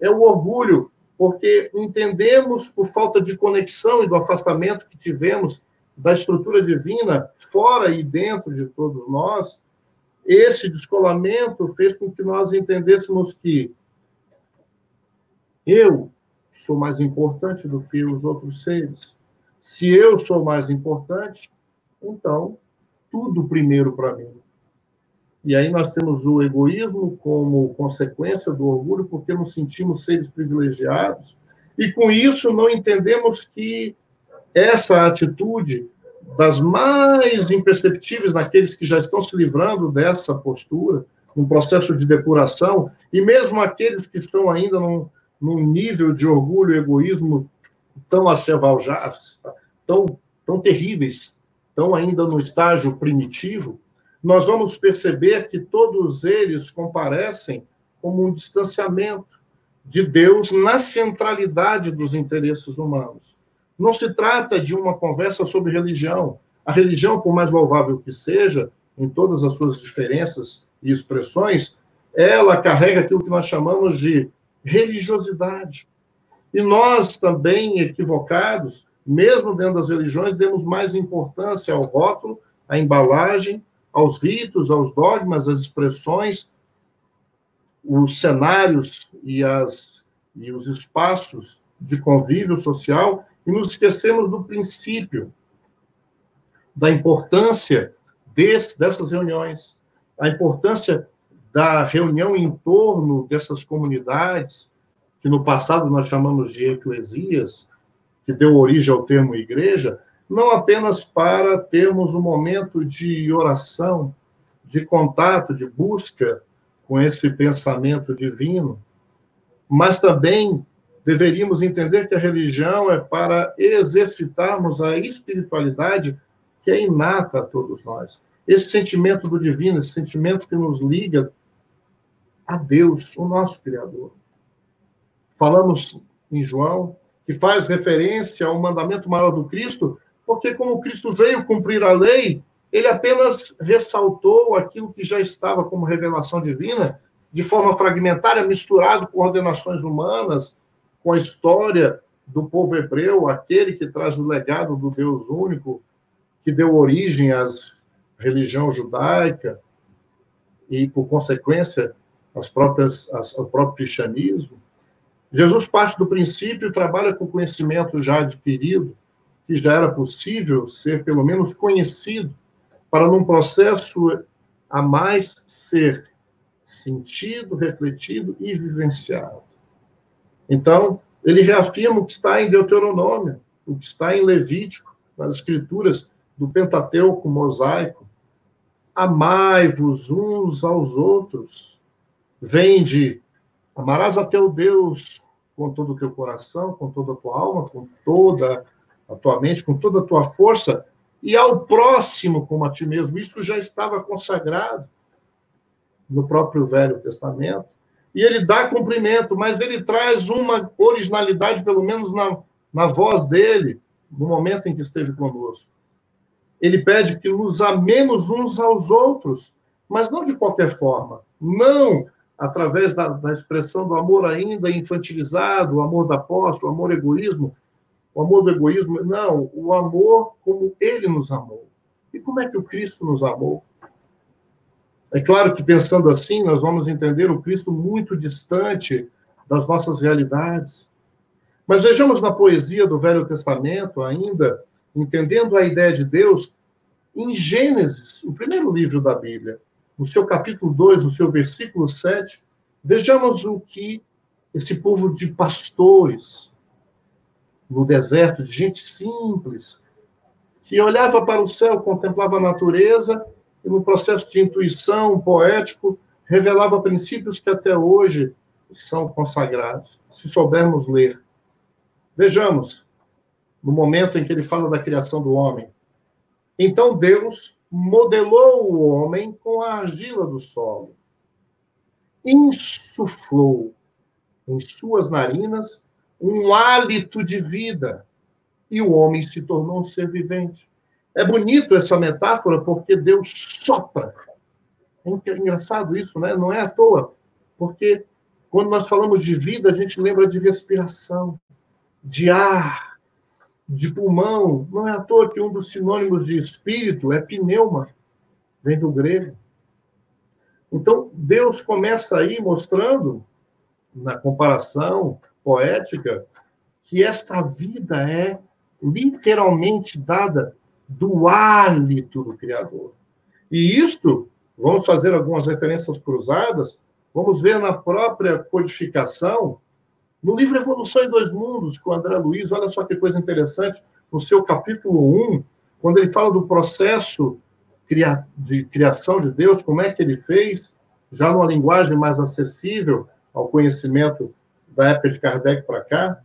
É o orgulho porque entendemos, por falta de conexão e do afastamento que tivemos da estrutura divina, fora e dentro de todos nós, esse descolamento fez com que nós entendêssemos que eu sou mais importante do que os outros seres. Se eu sou mais importante, então tudo primeiro para mim. E aí nós temos o egoísmo como consequência do orgulho, porque nos sentimos seres privilegiados, e com isso não entendemos que essa atitude das mais imperceptíveis naqueles que já estão se livrando dessa postura, um processo de depuração, e mesmo aqueles que estão ainda num, num nível de orgulho e egoísmo tão acevaljados, tão, tão terríveis, tão ainda no estágio primitivo, nós vamos perceber que todos eles comparecem como um distanciamento de Deus na centralidade dos interesses humanos. Não se trata de uma conversa sobre religião. A religião, por mais louvável que seja, em todas as suas diferenças e expressões, ela carrega aquilo que nós chamamos de religiosidade. E nós também, equivocados, mesmo dentro das religiões, demos mais importância ao rótulo, à embalagem, aos ritos, aos dogmas, às expressões, os cenários e, as, e os espaços de convívio social. E nos esquecemos do princípio, da importância desse, dessas reuniões, a importância da reunião em torno dessas comunidades, que no passado nós chamamos de eclesias, que deu origem ao termo igreja, não apenas para termos um momento de oração, de contato, de busca com esse pensamento divino, mas também deveríamos entender que a religião é para exercitarmos a espiritualidade que é inata a todos nós. Esse sentimento do divino, esse sentimento que nos liga a Deus, o nosso Criador. Falamos em João, que faz referência ao mandamento maior do Cristo, porque como Cristo veio cumprir a lei, ele apenas ressaltou aquilo que já estava como revelação divina, de forma fragmentária, misturado com ordenações humanas, com a história do povo hebreu, aquele que traz o legado do Deus único, que deu origem à religião judaica e, por consequência, às próprias, ao próprio cristianismo. Jesus parte do princípio trabalha com conhecimento já adquirido, que já era possível ser pelo menos conhecido, para num processo a mais ser sentido, refletido e vivenciado. Então, ele reafirma o que está em Deuteronômio, o que está em Levítico, nas escrituras do Pentateuco mosaico. Amai-vos uns aos outros. Vem de amarás a teu Deus com todo o teu coração, com toda a tua alma, com toda a tua mente, com toda a tua força, e ao próximo como a ti mesmo. Isso já estava consagrado no próprio Velho Testamento e ele dá cumprimento, mas ele traz uma originalidade, pelo menos na, na voz dele, no momento em que esteve conosco. Ele pede que nos amemos uns aos outros, mas não de qualquer forma, não através da, da expressão do amor ainda infantilizado, o amor da posse, o amor egoísmo, o amor do egoísmo, não, o amor como ele nos amou. E como é que o Cristo nos amou? É claro que pensando assim, nós vamos entender o Cristo muito distante das nossas realidades. Mas vejamos na poesia do Velho Testamento, ainda, entendendo a ideia de Deus, em Gênesis, o primeiro livro da Bíblia, no seu capítulo 2, no seu versículo 7, vejamos o que esse povo de pastores no deserto, de gente simples, que olhava para o céu, contemplava a natureza e no processo de intuição poético, revelava princípios que até hoje são consagrados, se soubermos ler. Vejamos, no momento em que ele fala da criação do homem. Então Deus modelou o homem com a argila do solo, insuflou em suas narinas um hálito de vida, e o homem se tornou um ser vivente. É bonito essa metáfora porque Deus sopra. É engraçado isso, né? Não é à toa, porque quando nós falamos de vida, a gente lembra de respiração, de ar, de pulmão. Não é à toa que um dos sinônimos de espírito é pneuma, vem do grego. Então, Deus começa aí mostrando, na comparação poética, que esta vida é literalmente dada do hálito do Criador. E isto, vamos fazer algumas referências cruzadas, vamos ver na própria codificação, no livro Evolução em Dois Mundos, com André Luiz, olha só que coisa interessante, no seu capítulo 1, quando ele fala do processo de criação de Deus, como é que ele fez, já numa linguagem mais acessível ao conhecimento da época de Kardec para cá,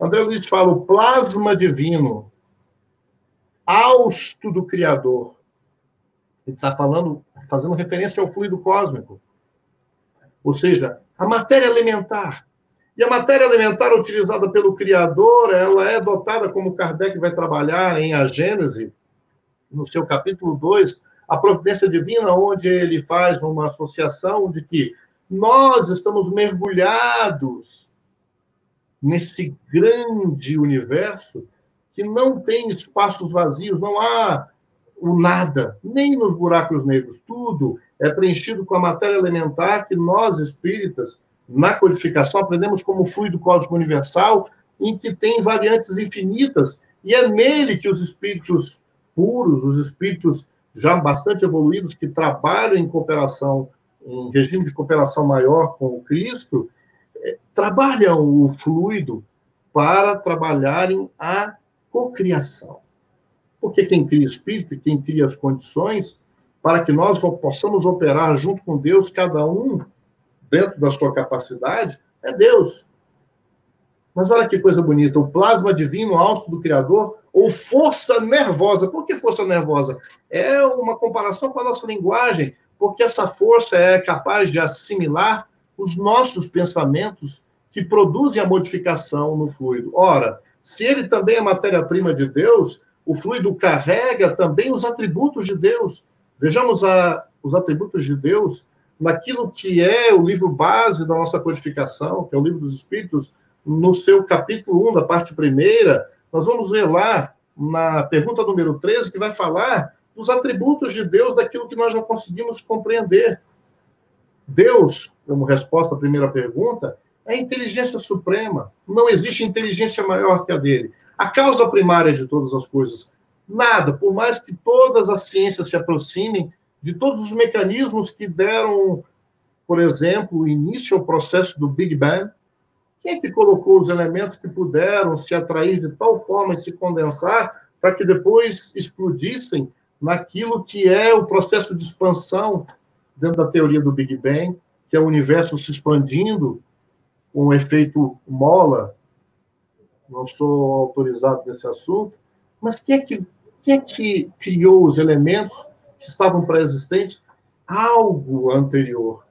André Luiz fala o plasma divino hausto do Criador. Ele está falando, fazendo referência ao fluido cósmico. Ou seja, a matéria elementar. E a matéria elementar utilizada pelo Criador, ela é dotada, como Kardec vai trabalhar em A Gênese, no seu capítulo 2, a providência divina, onde ele faz uma associação de que nós estamos mergulhados nesse grande universo que não tem espaços vazios, não há o nada, nem nos buracos negros. Tudo é preenchido com a matéria elementar que nós, espíritas, na codificação, aprendemos como fluido cósmico universal, em que tem variantes infinitas, e é nele que os espíritos puros, os espíritos já bastante evoluídos, que trabalham em cooperação, em regime de cooperação maior com o Cristo, eh, trabalham o fluido para trabalharem a cocriação. Porque quem cria espírito e quem cria as condições para que nós possamos operar junto com Deus, cada um dentro da sua capacidade, é Deus. Mas olha que coisa bonita, o plasma divino alto do Criador, ou força nervosa. Por que força nervosa? É uma comparação com a nossa linguagem, porque essa força é capaz de assimilar os nossos pensamentos que produzem a modificação no fluido. Ora, se ele também é matéria-prima de Deus, o fluido carrega também os atributos de Deus. Vejamos a, os atributos de Deus naquilo que é o livro base da nossa codificação, que é o livro dos Espíritos, no seu capítulo 1, da parte primeira, nós vamos ver lá, na pergunta número 13, que vai falar dos atributos de Deus, daquilo que nós não conseguimos compreender. Deus, como resposta à primeira pergunta, é a inteligência suprema. Não existe inteligência maior que a dele. A causa primária de todas as coisas. Nada, por mais que todas as ciências se aproximem de todos os mecanismos que deram, por exemplo, início ao processo do Big Bang, quem é que colocou os elementos que puderam se atrair de tal forma e se condensar para que depois explodissem naquilo que é o processo de expansão dentro da teoria do Big Bang, que é o universo se expandindo com o efeito mola? Não estou autorizado nesse assunto, mas quem é que, quem é que criou os elementos que estavam pré-existentes? Algo anterior.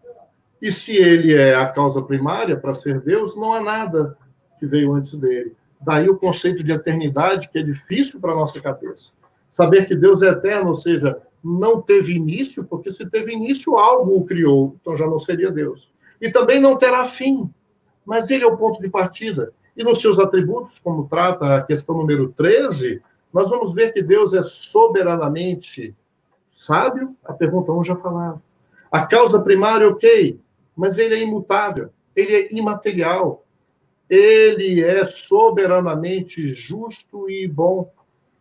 E se ele é a causa primária para ser Deus, não há nada que veio antes dele. Daí o conceito de eternidade, que é difícil para a nossa cabeça. Saber que Deus é eterno, ou seja, não teve início, porque se teve início, algo o criou, então já não seria Deus. E também não terá fim, mas ele é o ponto de partida. E nos seus atributos, como trata a questão número 13, nós vamos ver que Deus é soberanamente sábio, a pergunta 1 já falava. A causa primária, ok, mas ele é imutável, ele é imaterial, ele é soberanamente justo e bom,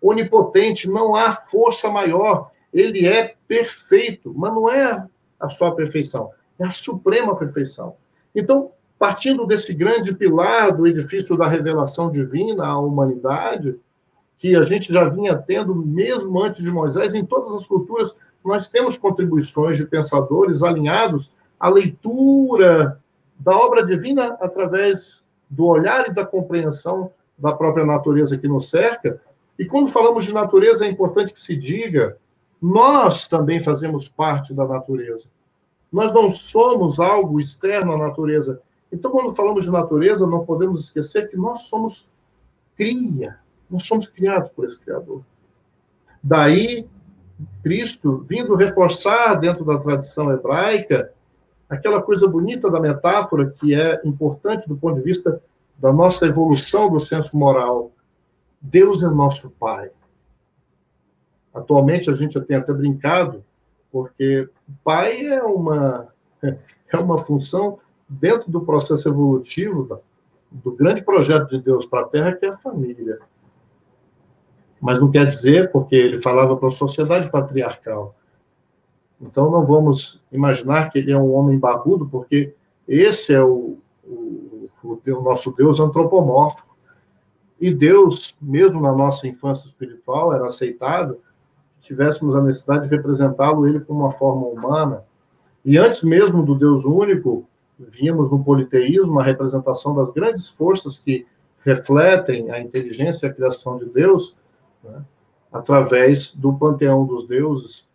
onipotente, não há força maior, ele é perfeito, mas não é a sua perfeição, é a suprema perfeição. Então, partindo desse grande pilar do edifício da revelação divina à humanidade, que a gente já vinha tendo mesmo antes de Moisés, em todas as culturas, nós temos contribuições de pensadores alinhados a leitura da obra divina através do olhar e da compreensão da própria natureza que nos cerca. E quando falamos de natureza, é importante que se diga: nós também fazemos parte da natureza. Nós não somos algo externo à natureza. Então, quando falamos de natureza, não podemos esquecer que nós somos cria, nós somos criados por esse Criador. Daí, Cristo vindo reforçar dentro da tradição hebraica aquela coisa bonita da metáfora que é importante do ponto de vista da nossa evolução do senso moral. Deus é nosso Pai. Atualmente a gente tem até brincado, porque pai é uma é uma função dentro do processo evolutivo do grande projeto de Deus para a Terra, que é a família. Mas não quer dizer, porque ele falava para a sociedade patriarcal, então, não vamos imaginar que ele é um homem barbudo, porque esse é o, o, o nosso Deus antropomórfico. E Deus, mesmo na nossa infância espiritual, era aceitável que tivéssemos a necessidade de representá-lo ele como uma forma humana. E antes mesmo do Deus único, víamos no politeísmo a representação das grandes forças que refletem a inteligência e a criação de Deus, né, através do panteão dos deuses,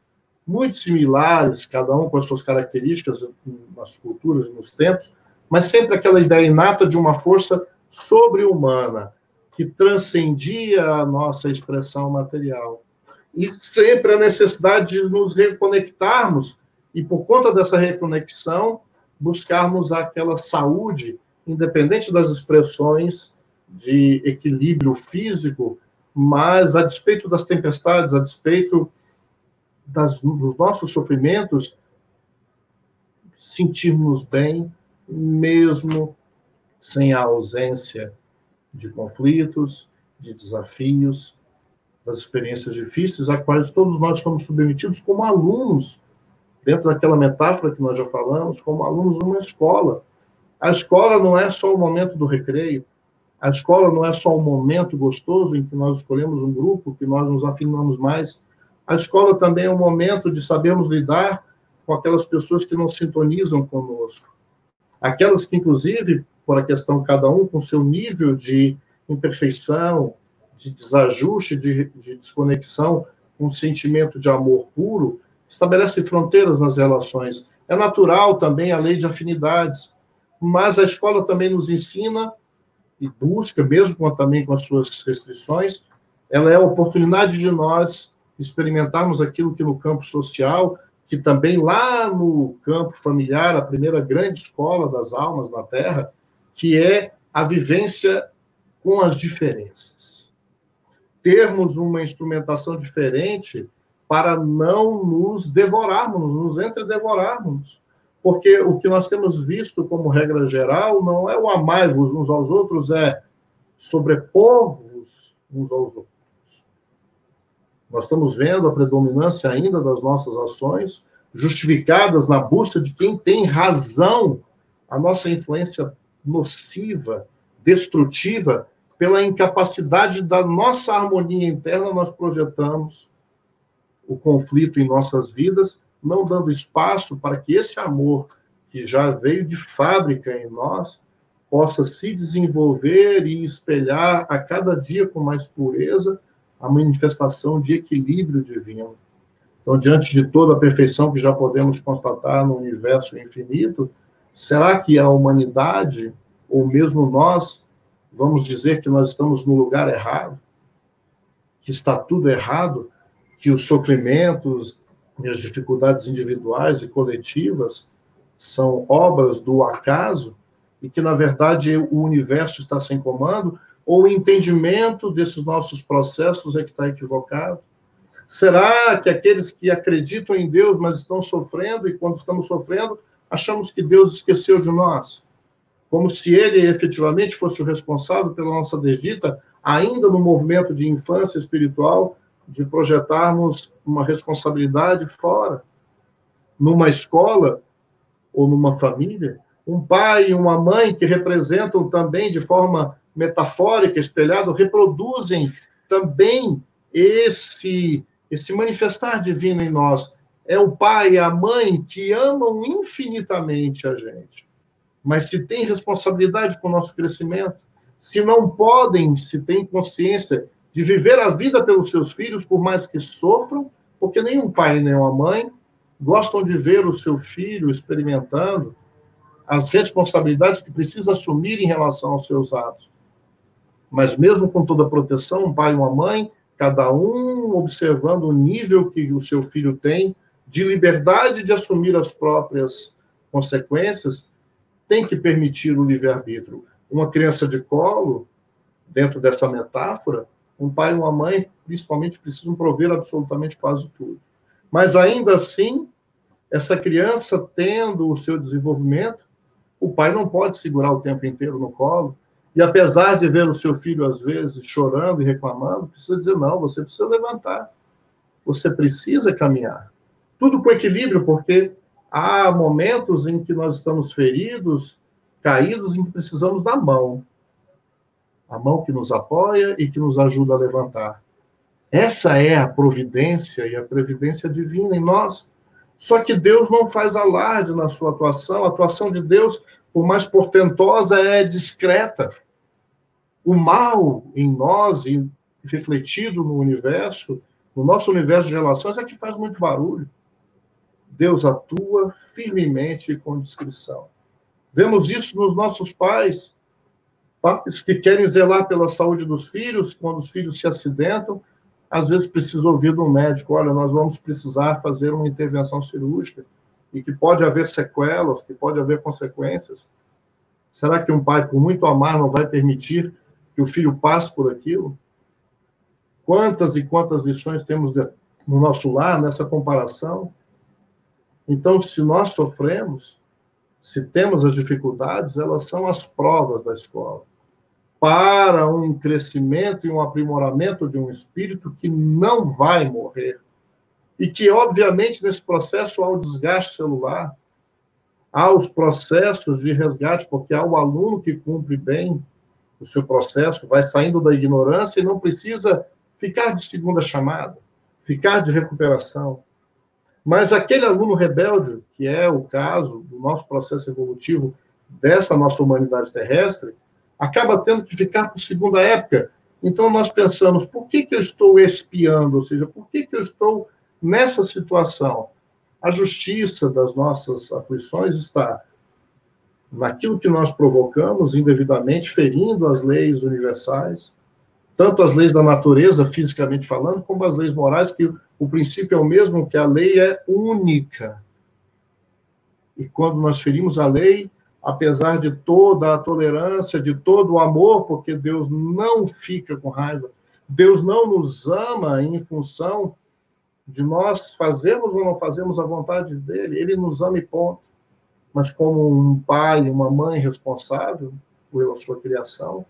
muito similares, cada um com as suas características nas culturas nos tempos, mas sempre aquela ideia inata de uma força sobre-humana que transcendia a nossa expressão material. E sempre a necessidade de nos reconectarmos e, por conta dessa reconexão, buscarmos aquela saúde, independente das expressões de equilíbrio físico, mas a despeito das tempestades, a despeito das, dos nossos sofrimentos, sentirmos bem, mesmo sem a ausência de conflitos, de desafios, das experiências difíceis a quais todos nós estamos submetidos como alunos, dentro daquela metáfora que nós já falamos, como alunos numa escola. A escola não é só o momento do recreio, a escola não é só o momento gostoso em que nós escolhemos um grupo, que nós nos afinamos mais a escola também é um momento de sabermos lidar com aquelas pessoas que não sintonizam conosco. Aquelas que, inclusive, por a questão cada um com seu nível de imperfeição, de desajuste, de, de desconexão, um sentimento de amor puro, estabelece fronteiras nas relações. É natural também a lei de afinidades, mas a escola também nos ensina e busca, mesmo com, também com as suas restrições, ela é a oportunidade de nós experimentarmos aquilo que no campo social, que também lá no campo familiar, a primeira grande escola das almas na Terra, que é a vivência com as diferenças. Termos uma instrumentação diferente para não nos devorarmos, nos entredevorarmos. Porque o que nós temos visto como regra geral não é o amai-vos uns aos outros, é sobrepor-vos uns aos outros. Nós estamos vendo a predominância ainda das nossas ações, justificadas na busca de quem tem razão, a nossa influência nociva, destrutiva, pela incapacidade da nossa harmonia interna, nós projetamos o conflito em nossas vidas, não dando espaço para que esse amor que já veio de fábrica em nós possa se desenvolver e espelhar a cada dia com mais pureza a manifestação de equilíbrio divino. Então, diante de toda a perfeição que já podemos constatar no universo infinito, será que a humanidade, ou mesmo nós, vamos dizer que nós estamos no lugar errado? Que está tudo errado? Que os sofrimentos e as dificuldades individuais e coletivas são obras do acaso? E que, na verdade, o universo está sem comando? Ou o entendimento desses nossos processos é que está equivocado? Será que aqueles que acreditam em Deus, mas estão sofrendo, e quando estamos sofrendo, achamos que Deus esqueceu de nós? Como se ele efetivamente fosse o responsável pela nossa desdita, ainda no movimento de infância espiritual, de projetarmos uma responsabilidade fora. Numa escola ou numa família, um pai e uma mãe que representam também de forma metafórica, espelhado, reproduzem também esse, esse manifestar divino em nós. É o pai e a mãe que amam infinitamente a gente, mas se tem responsabilidade com o nosso crescimento, se não podem, se têm consciência de viver a vida pelos seus filhos, por mais que sofram, porque nenhum pai nem uma mãe gostam de ver o seu filho experimentando as responsabilidades que precisa assumir em relação aos seus atos. Mas mesmo com toda a proteção, um pai e uma mãe, cada um observando o nível que o seu filho tem de liberdade de assumir as próprias consequências, tem que permitir o livre-arbítrio. Uma criança de colo, dentro dessa metáfora, um pai e uma mãe, principalmente, precisam prover absolutamente quase tudo. Mas ainda assim, essa criança tendo o seu desenvolvimento, o pai não pode segurar o tempo inteiro no colo, e apesar de ver o seu filho, às vezes, chorando e reclamando, precisa dizer: não, você precisa levantar. Você precisa caminhar. Tudo com equilíbrio, porque há momentos em que nós estamos feridos, caídos, em que precisamos da mão. A mão que nos apoia e que nos ajuda a levantar. Essa é a providência e a previdência divina em nós. Só que Deus não faz alarde na sua atuação. A atuação de Deus, por mais portentosa, é discreta o mal em nós e refletido no universo, no nosso universo de relações, é que faz muito barulho. Deus atua firmemente e com discrição. Vemos isso nos nossos pais, pais que querem zelar pela saúde dos filhos, quando os filhos se acidentam, às vezes precisa ouvir do médico, olha, nós vamos precisar fazer uma intervenção cirúrgica e que pode haver sequelas, que pode haver consequências. Será que um pai, por muito amar, não vai permitir que o filho passe por aquilo. Quantas e quantas lições temos no nosso lar nessa comparação? Então, se nós sofremos, se temos as dificuldades, elas são as provas da escola para um crescimento e um aprimoramento de um espírito que não vai morrer. E que, obviamente, nesse processo há o desgaste celular, há os processos de resgate, porque há o aluno que cumpre bem o seu processo, vai saindo da ignorância e não precisa ficar de segunda chamada, ficar de recuperação. Mas aquele aluno rebelde, que é o caso do nosso processo evolutivo, dessa nossa humanidade terrestre, acaba tendo que ficar por segunda época. Então nós pensamos, por que, que eu estou espiando? Ou seja, por que, que eu estou nessa situação? A justiça das nossas aflições está naquilo que nós provocamos indevidamente, ferindo as leis universais, tanto as leis da natureza, fisicamente falando, como as leis morais, que o princípio é o mesmo, que a lei é única. E quando nós ferimos a lei, apesar de toda a tolerância, de todo o amor, porque Deus não fica com raiva, Deus não nos ama em função de nós fazermos ou não fazermos a vontade dele, ele nos ama e ponto. Mas como um pai, uma mãe responsável pela sua criação,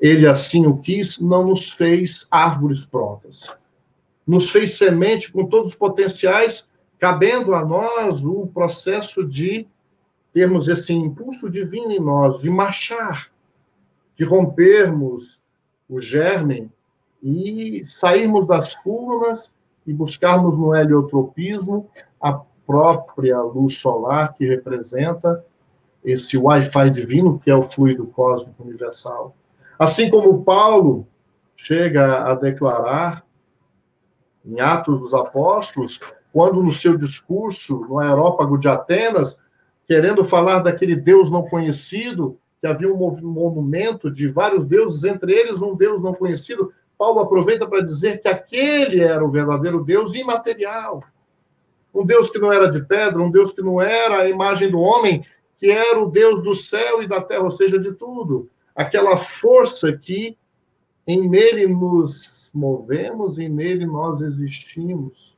ele assim o quis, não nos fez árvores prontas. Nos fez semente com todos os potenciais, cabendo a nós o processo de termos esse impulso divino em nós, de marchar, de rompermos o germe e sairmos das furnas e buscarmos no heliotropismo a própria luz solar que representa esse Wi-Fi divino, que é o fluido cósmico universal. Assim como Paulo chega a declarar em Atos dos Apóstolos, quando no seu discurso no aerópago de Atenas, querendo falar daquele Deus não conhecido, que havia um monumento de vários deuses, entre eles um Deus não conhecido, Paulo aproveita para dizer que aquele era o verdadeiro Deus imaterial. Um Deus que não era de pedra, um Deus que não era a imagem do homem, que era o Deus do céu e da terra, ou seja, de tudo aquela força que em nele nos movemos e nele nós existimos.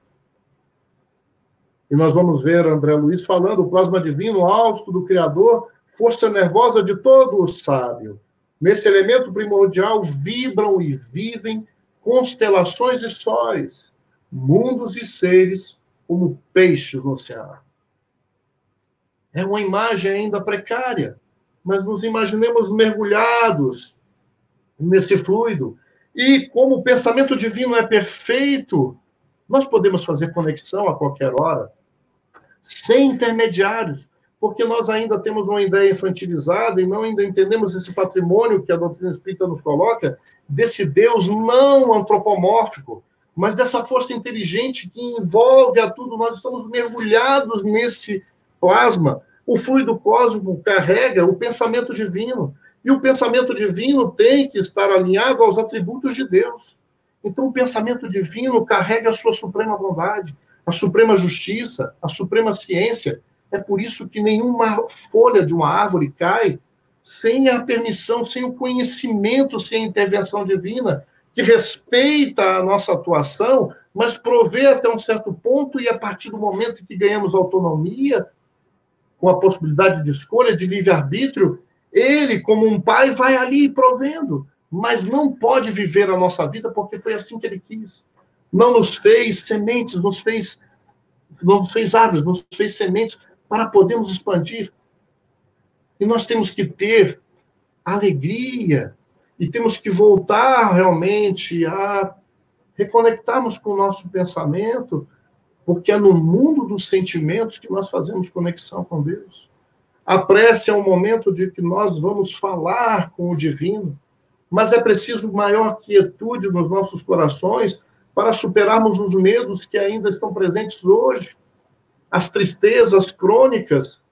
E nós vamos ver André Luiz falando, o plasma divino, alto do Criador, força nervosa de todo o sábio. Nesse elemento primordial vibram e vivem constelações e sóis, mundos e seres como peixes no oceano. É uma imagem ainda precária, mas nos imaginemos mergulhados nesse fluido. E como o pensamento divino é perfeito, nós podemos fazer conexão a qualquer hora, sem intermediários, porque nós ainda temos uma ideia infantilizada e não ainda entendemos esse patrimônio que a doutrina espírita nos coloca, desse Deus não antropomórfico, mas dessa força inteligente que envolve a tudo. Nós estamos mergulhados nesse plasma o fluido cósmico carrega o pensamento divino. E o pensamento divino tem que estar alinhado aos atributos de Deus. Então, o pensamento divino carrega a sua suprema bondade, a suprema justiça, a suprema ciência. É por isso que nenhuma folha de uma árvore cai sem a permissão, sem o conhecimento, sem a intervenção divina, que respeita a nossa atuação, mas provê até um certo ponto, e a partir do momento que ganhamos autonomia, com a possibilidade de escolha, de livre-arbítrio, ele, como um pai, vai ali provendo, mas não pode viver a nossa vida porque foi assim que ele quis. Não nos fez sementes, nos fez, nos fez árvores, nos fez sementes para podermos expandir. E nós temos que ter alegria e temos que voltar realmente a reconectarmos com o nosso pensamento porque é no mundo dos sentimentos que nós fazemos conexão com Deus. A prece é um momento de que nós vamos falar com o divino, mas é preciso maior quietude nos nossos corações para superarmos os medos que ainda estão presentes hoje, as tristezas crônicas,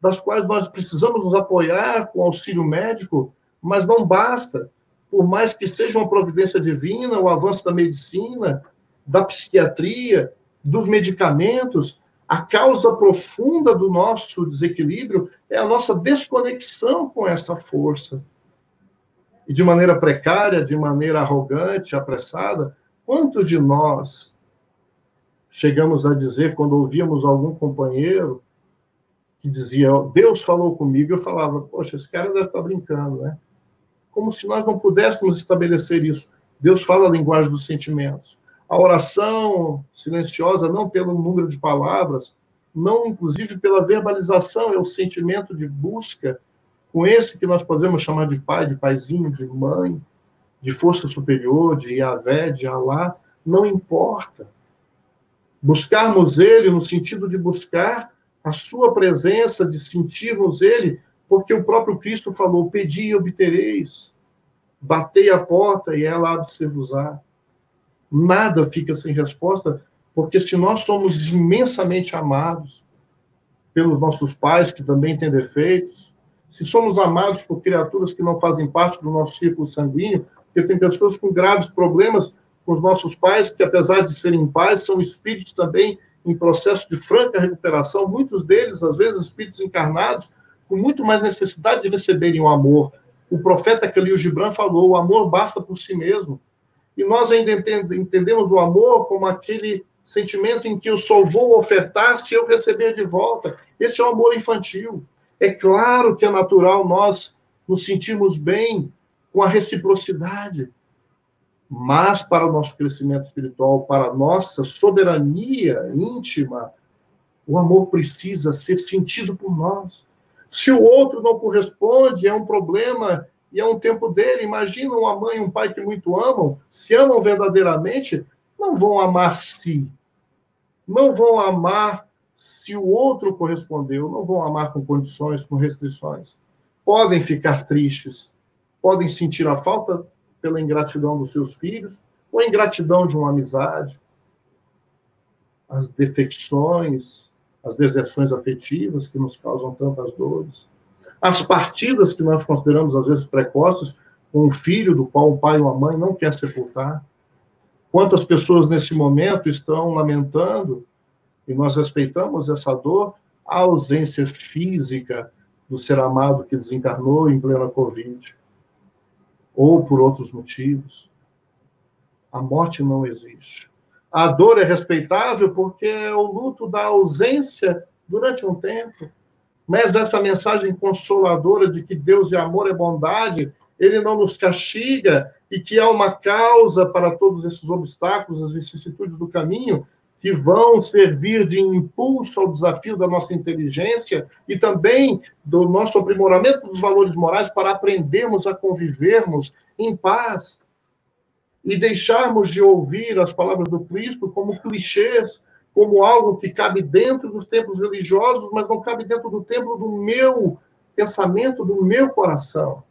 das quais nós precisamos nos apoiar com auxílio médico, mas não basta. Por mais que seja uma providência divina, o avanço da medicina, da psiquiatria, dos medicamentos, a causa profunda do nosso desequilíbrio é a nossa desconexão com essa força. E de maneira precária, de maneira arrogante, apressada, quantos de nós chegamos a dizer, quando ouvíamos algum companheiro que dizia, Deus falou comigo, eu falava, poxa, esse cara deve estar brincando, né? Como se nós não pudéssemos estabelecer isso. Deus fala a linguagem dos sentimentos. A oração silenciosa, não pelo número de palavras, não inclusive pela verbalização, é o sentimento de busca com esse que nós podemos chamar de pai, de paizinho, de mãe, de força superior, de Yahvé, de Alá, não importa. Buscarmos ele no sentido de buscar a sua presença, de sentirmos ele Porque o próprio Cristo falou: Pedi e obtereis, batei a porta e ela abre-se-vos-á. Nada fica sem resposta, porque se nós somos imensamente amados pelos nossos pais, que também têm defeitos, se somos amados por criaturas que não fazem parte do nosso círculo sanguíneo, porque tem pessoas com graves problemas com os nossos pais, que apesar de serem pais, são espíritos também em processo de franca recuperação, muitos deles, às vezes, espíritos encarnados, com muito mais necessidade de receberem o amor. O profeta Khalil Gibran falou: o amor basta por si mesmo. E nós ainda entendemos o amor como aquele sentimento em que eu só vou ofertar se eu receber de volta. Esse é o amor infantil. É claro que é natural nós nos sentirmos bem com a reciprocidade, mas para o nosso crescimento espiritual, para a nossa soberania íntima, o amor precisa ser sentido por nós. Se o outro não corresponde, é um problema e é um tempo dele. Imagina uma mãe e um pai que muito amam, se amam verdadeiramente, não vão amar-se. Não vão amar se o outro correspondeu, não vão amar com condições, com restrições. Podem ficar tristes, podem sentir a falta pela ingratidão dos seus filhos, ou a ingratidão de uma amizade, as defecções, as deserções afetivas que nos causam tantas dores, as partidas que nós consideramos às vezes precoces, um filho do qual o pai ou a mãe não quer sepultar. Quantas pessoas nesse momento estão lamentando, e nós respeitamos essa dor, a ausência física do ser amado que desencarnou em plena Covid, ou por outros motivos. A morte não existe. A dor é respeitável porque é o luto da ausência durante um tempo. Mas essa mensagem consoladora de que Deus é amor, é bondade, ele não nos castiga e que há uma causa para todos esses obstáculos, as vicissitudes do caminho, que vão servir de impulso ao desafio da nossa inteligência e também do nosso aprimoramento dos valores morais para aprendermos a convivermos em paz e deixarmos de ouvir as palavras do Cristo como clichês, como algo que cabe dentro dos templos religiosos, mas não cabe dentro do templo do meu pensamento, do meu coração.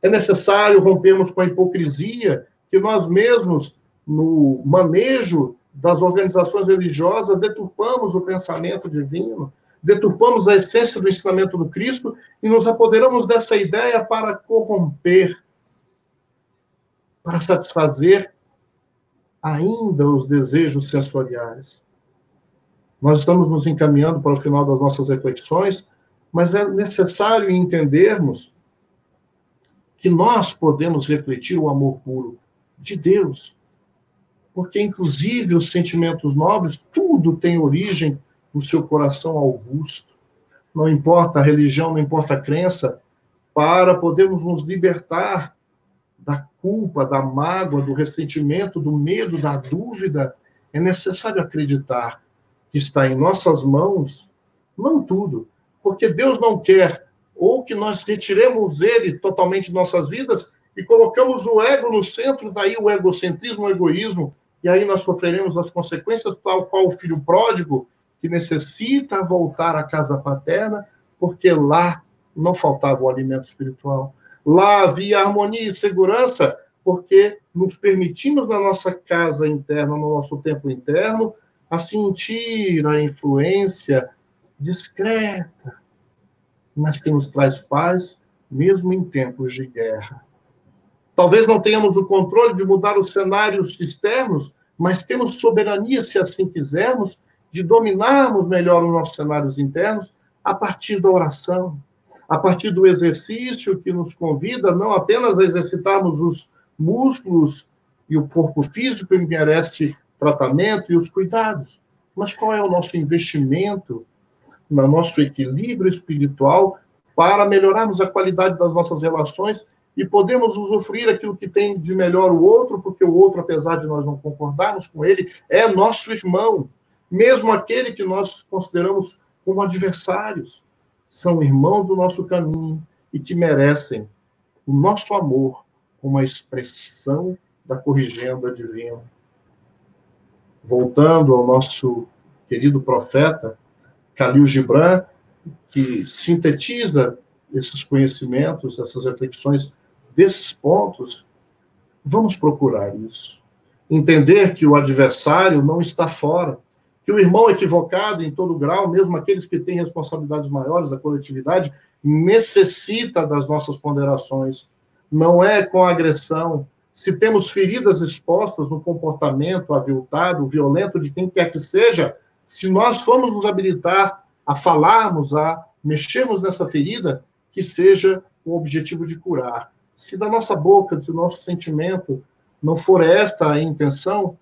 É necessário rompermos com a hipocrisia que nós mesmos, no manejo das organizações religiosas, deturpamos o pensamento divino, deturpamos a essência do ensinamento do Cristo e nos apoderamos dessa ideia para corromper para satisfazer ainda os desejos sensoriais. Nós estamos nos encaminhando para o final das nossas reflexões, mas é necessário entendermos que nós podemos refletir o amor puro de Deus, porque inclusive os sentimentos nobres, tudo tem origem no seu coração augusto. Não importa a religião, não importa a crença, para podermos nos libertar da culpa, da mágoa, do ressentimento, do medo, da dúvida, é necessário acreditar que está em nossas mãos, não tudo, porque Deus não quer ou que nós retiremos ele totalmente de nossas vidas e colocamos o ego no centro, daí o egocentrismo, o egoísmo, e aí nós sofreremos as consequências, tal qual o filho pródigo, que necessita voltar à casa paterna, porque lá não faltava o alimento espiritual. Lá havia harmonia e segurança, porque nos permitimos na nossa casa interna, no nosso tempo interno, a sentir a influência discreta, mas que nos traz paz, mesmo em tempos de guerra. Talvez não tenhamos o controle de mudar os cenários externos, mas temos soberania, se assim quisermos, de dominarmos melhor os nossos cenários internos a partir da oração, a partir do exercício que nos convida não apenas a exercitarmos os músculos e o corpo físico que merece tratamento e os cuidados, mas qual é o nosso investimento no nosso equilíbrio espiritual para melhorarmos a qualidade das nossas relações e podemos usufruir aquilo que tem de melhor o outro, porque o outro, apesar de nós não concordarmos com ele, é nosso irmão, mesmo aquele que nós consideramos como adversários são irmãos do nosso caminho e que merecem o nosso amor como a expressão da corrigenda divina. Voltando ao nosso querido profeta, Khalil Gibran, que sintetiza esses conhecimentos, essas reflexões desses pontos, vamos procurar isso. Entender que o adversário não está fora, que o irmão equivocado em todo grau, mesmo aqueles que têm responsabilidades maiores da coletividade, necessita das nossas ponderações. Não é com agressão. Se temos feridas expostas no comportamento aviltado, violento de quem quer que seja, se nós formos nos habilitar a falarmos, a mexermos nessa ferida, que seja o objetivo de curar. Se da nossa boca, do nosso sentimento, não for esta a intenção,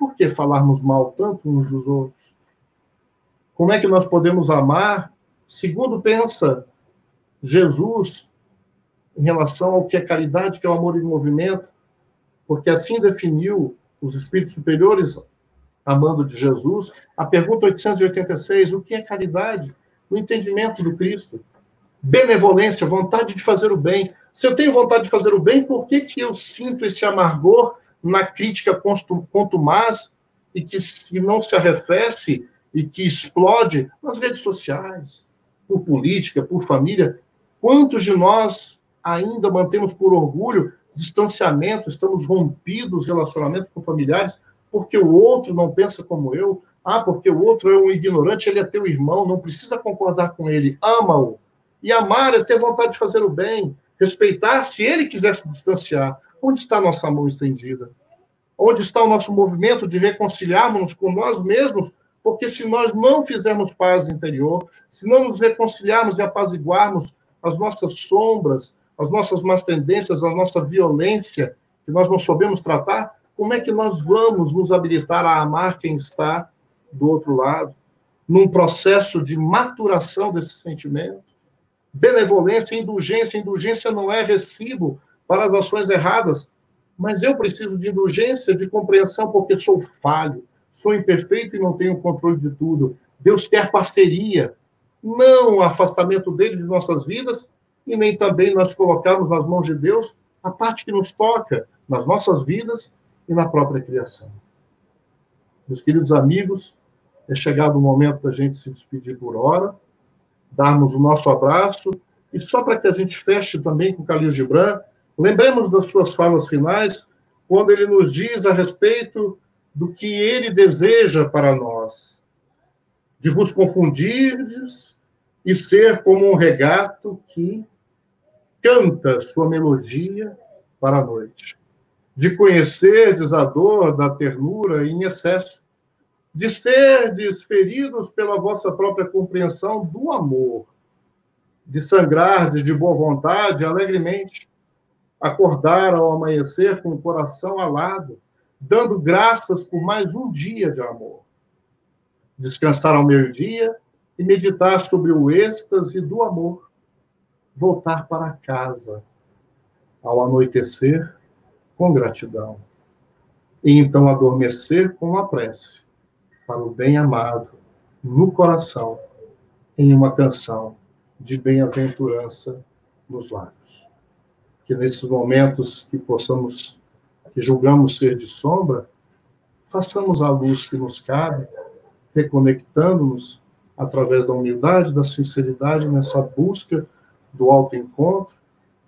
por que falarmos mal tanto uns dos outros? Como é que nós podemos amar segundo pensa Jesus em relação ao que é caridade, que é o amor em movimento? Porque assim definiu os espíritos superiores amando de Jesus. A pergunta 886, o que é caridade? O entendimento do Cristo. Benevolência, vontade de fazer o bem. Se eu tenho vontade de fazer o bem, por que, que eu sinto esse amargor na crítica contumaz e que se não se arrefece e que explode nas redes sociais, por política, por família. Quantos de nós ainda mantemos por orgulho distanciamento, estamos rompidos relacionamentos com familiares porque o outro não pensa como eu? Ah, porque o outro é um ignorante, ele é teu irmão, não precisa concordar com ele, ama-o. E amar é ter vontade de fazer o bem, respeitar se ele quiser se distanciar. Onde está nossa mão estendida? Onde está o nosso movimento de reconciliarmos com nós mesmos? Porque se nós não fizermos paz interior, se não nos reconciliarmos e apaziguarmos as nossas sombras, as nossas más tendências, a nossa violência, que nós não soubemos tratar, como é que nós vamos nos habilitar a amar quem está do outro lado? Num processo de maturação desse sentimento? Benevolência, indulgência. Indulgência não é recibo para as ações erradas, mas eu preciso de indulgência, de compreensão, porque sou falho, sou imperfeito e não tenho controle de tudo. Deus quer parceria, não o afastamento dele de nossas vidas e nem também nós colocarmos nas mãos de Deus a parte que nos toca nas nossas vidas e na própria criação. Meus queridos amigos, é chegado o momento da gente se despedir por hora, darmos o nosso abraço e só para que a gente feche também com Calil Gibran, Lembremos das suas falas finais, quando ele nos diz a respeito do que ele deseja para nós, de vos confundirdes e ser como um regato que canta sua melodia para a noite, de conhecerdes a dor da ternura em excesso, de serdes feridos pela vossa própria compreensão do amor, de sangrardes de boa vontade alegremente, acordar ao amanhecer com o coração alado, dando graças por mais um dia de amor. Descansar ao meio-dia e meditar sobre o êxtase do amor. Voltar para casa ao anoitecer com gratidão. E então adormecer com a prece para o bem-amado no coração, em uma canção de bem-aventurança nos lábios que nesses momentos que possamos, que julgamos ser de sombra, façamos a luz que nos cabe, reconectando-nos através da humildade, da sinceridade, nessa busca do autoencontro,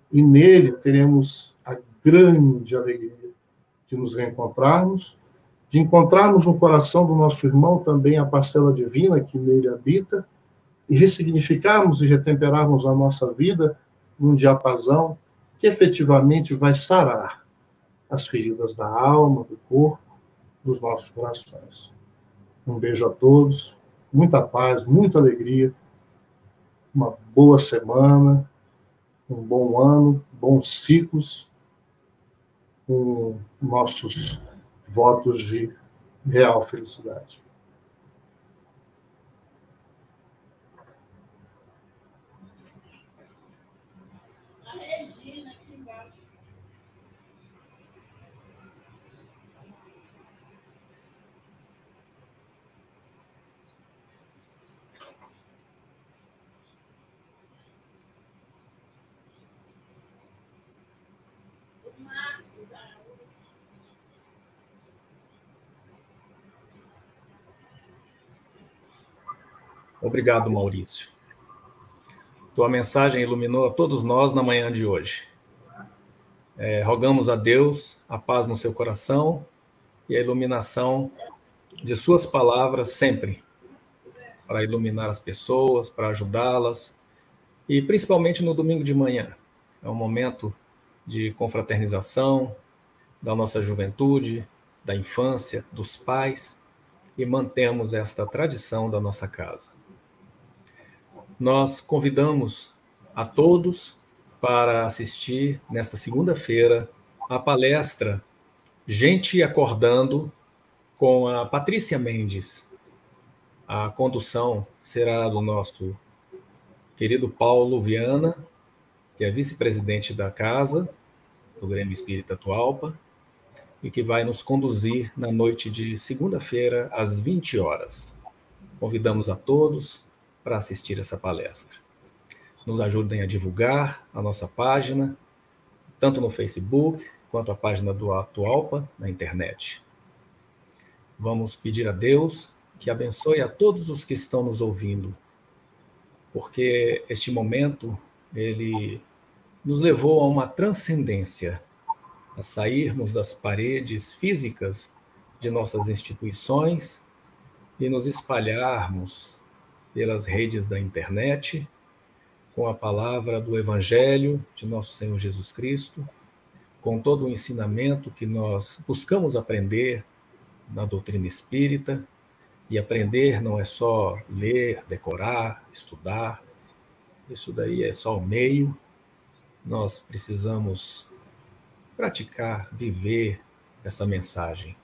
e nele teremos a grande alegria de nos reencontrarmos, de encontrarmos no coração do nosso irmão também a parcela divina que nele habita, e ressignificarmos e retemperarmos a nossa vida num diapasão que efetivamente vai sarar as feridas da alma, do corpo, dos nossos corações. Um beijo a todos, muita paz, muita alegria, uma boa semana, um bom ano, bons ciclos, com nossos votos de real felicidade.
Obrigado, Maurício. Tua mensagem iluminou a todos nós na manhã de hoje. É, rogamos a Deus a paz no seu coração e a iluminação de Suas palavras sempre, para iluminar as pessoas, para ajudá-las, e principalmente no domingo de manhã. É um momento de confraternização da nossa juventude, da infância, dos pais, e mantemos esta tradição da nossa casa. Nós convidamos a todos para assistir nesta segunda-feira a palestra Gente Acordando com a Patrícia Mendes. A condução será do nosso querido Paulo Viana, que é vice-presidente da casa do Grêmio Espírita Atualpa, e que vai nos conduzir na noite de segunda-feira, às 20 horas. Convidamos a todos para assistir essa palestra. Nos ajudem a divulgar a nossa página, tanto no Facebook quanto a página do Atualpa na internet. Vamos pedir a Deus que abençoe a todos os que estão nos ouvindo, porque este momento ele nos levou a uma transcendência a sairmos das paredes físicas de nossas instituições e nos espalharmos pelas redes da internet com a palavra do Evangelho de nosso Senhor Jesus Cristo, com todo o ensinamento que nós buscamos aprender na doutrina espírita. E aprender não é só ler, decorar, estudar, isso daí é só o meio. Nós precisamos praticar, viver essa mensagem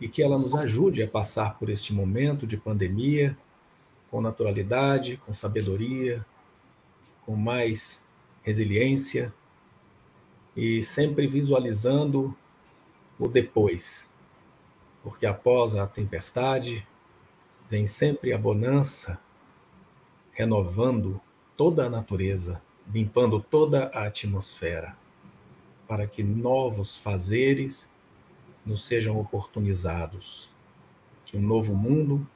e que ela nos ajude a passar por este momento de pandemia com naturalidade, com sabedoria, com mais resiliência e sempre visualizando o depois, porque após a tempestade vem sempre a bonança, renovando toda a natureza, limpando toda a atmosfera para que novos fazeres nos sejam oportunizados, que um novo mundo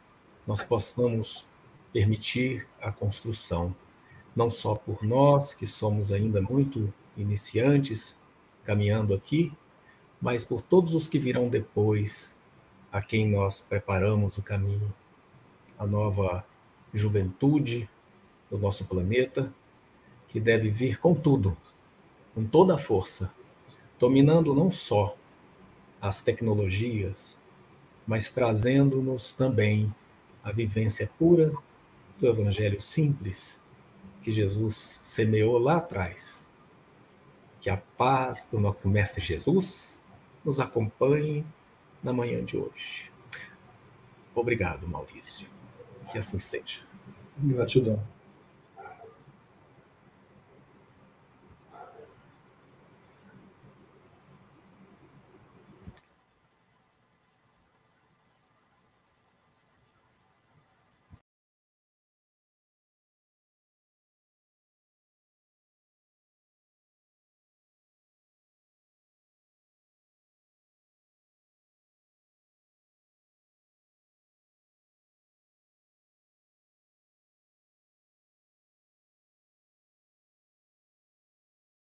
nós possamos permitir a construção, não só por nós, que somos ainda muito iniciantes caminhando aqui, mas por todos os que virão depois, a quem nós preparamos o caminho, a nova juventude do nosso planeta, que deve vir com tudo, com toda a força, dominando não só as tecnologias, mas trazendo-nos também a vivência pura do Evangelho simples que Jesus semeou lá atrás. Que a paz do nosso Mestre Jesus nos acompanhe na manhã de hoje. Obrigado, Maurício. Que assim seja.
Gratidão.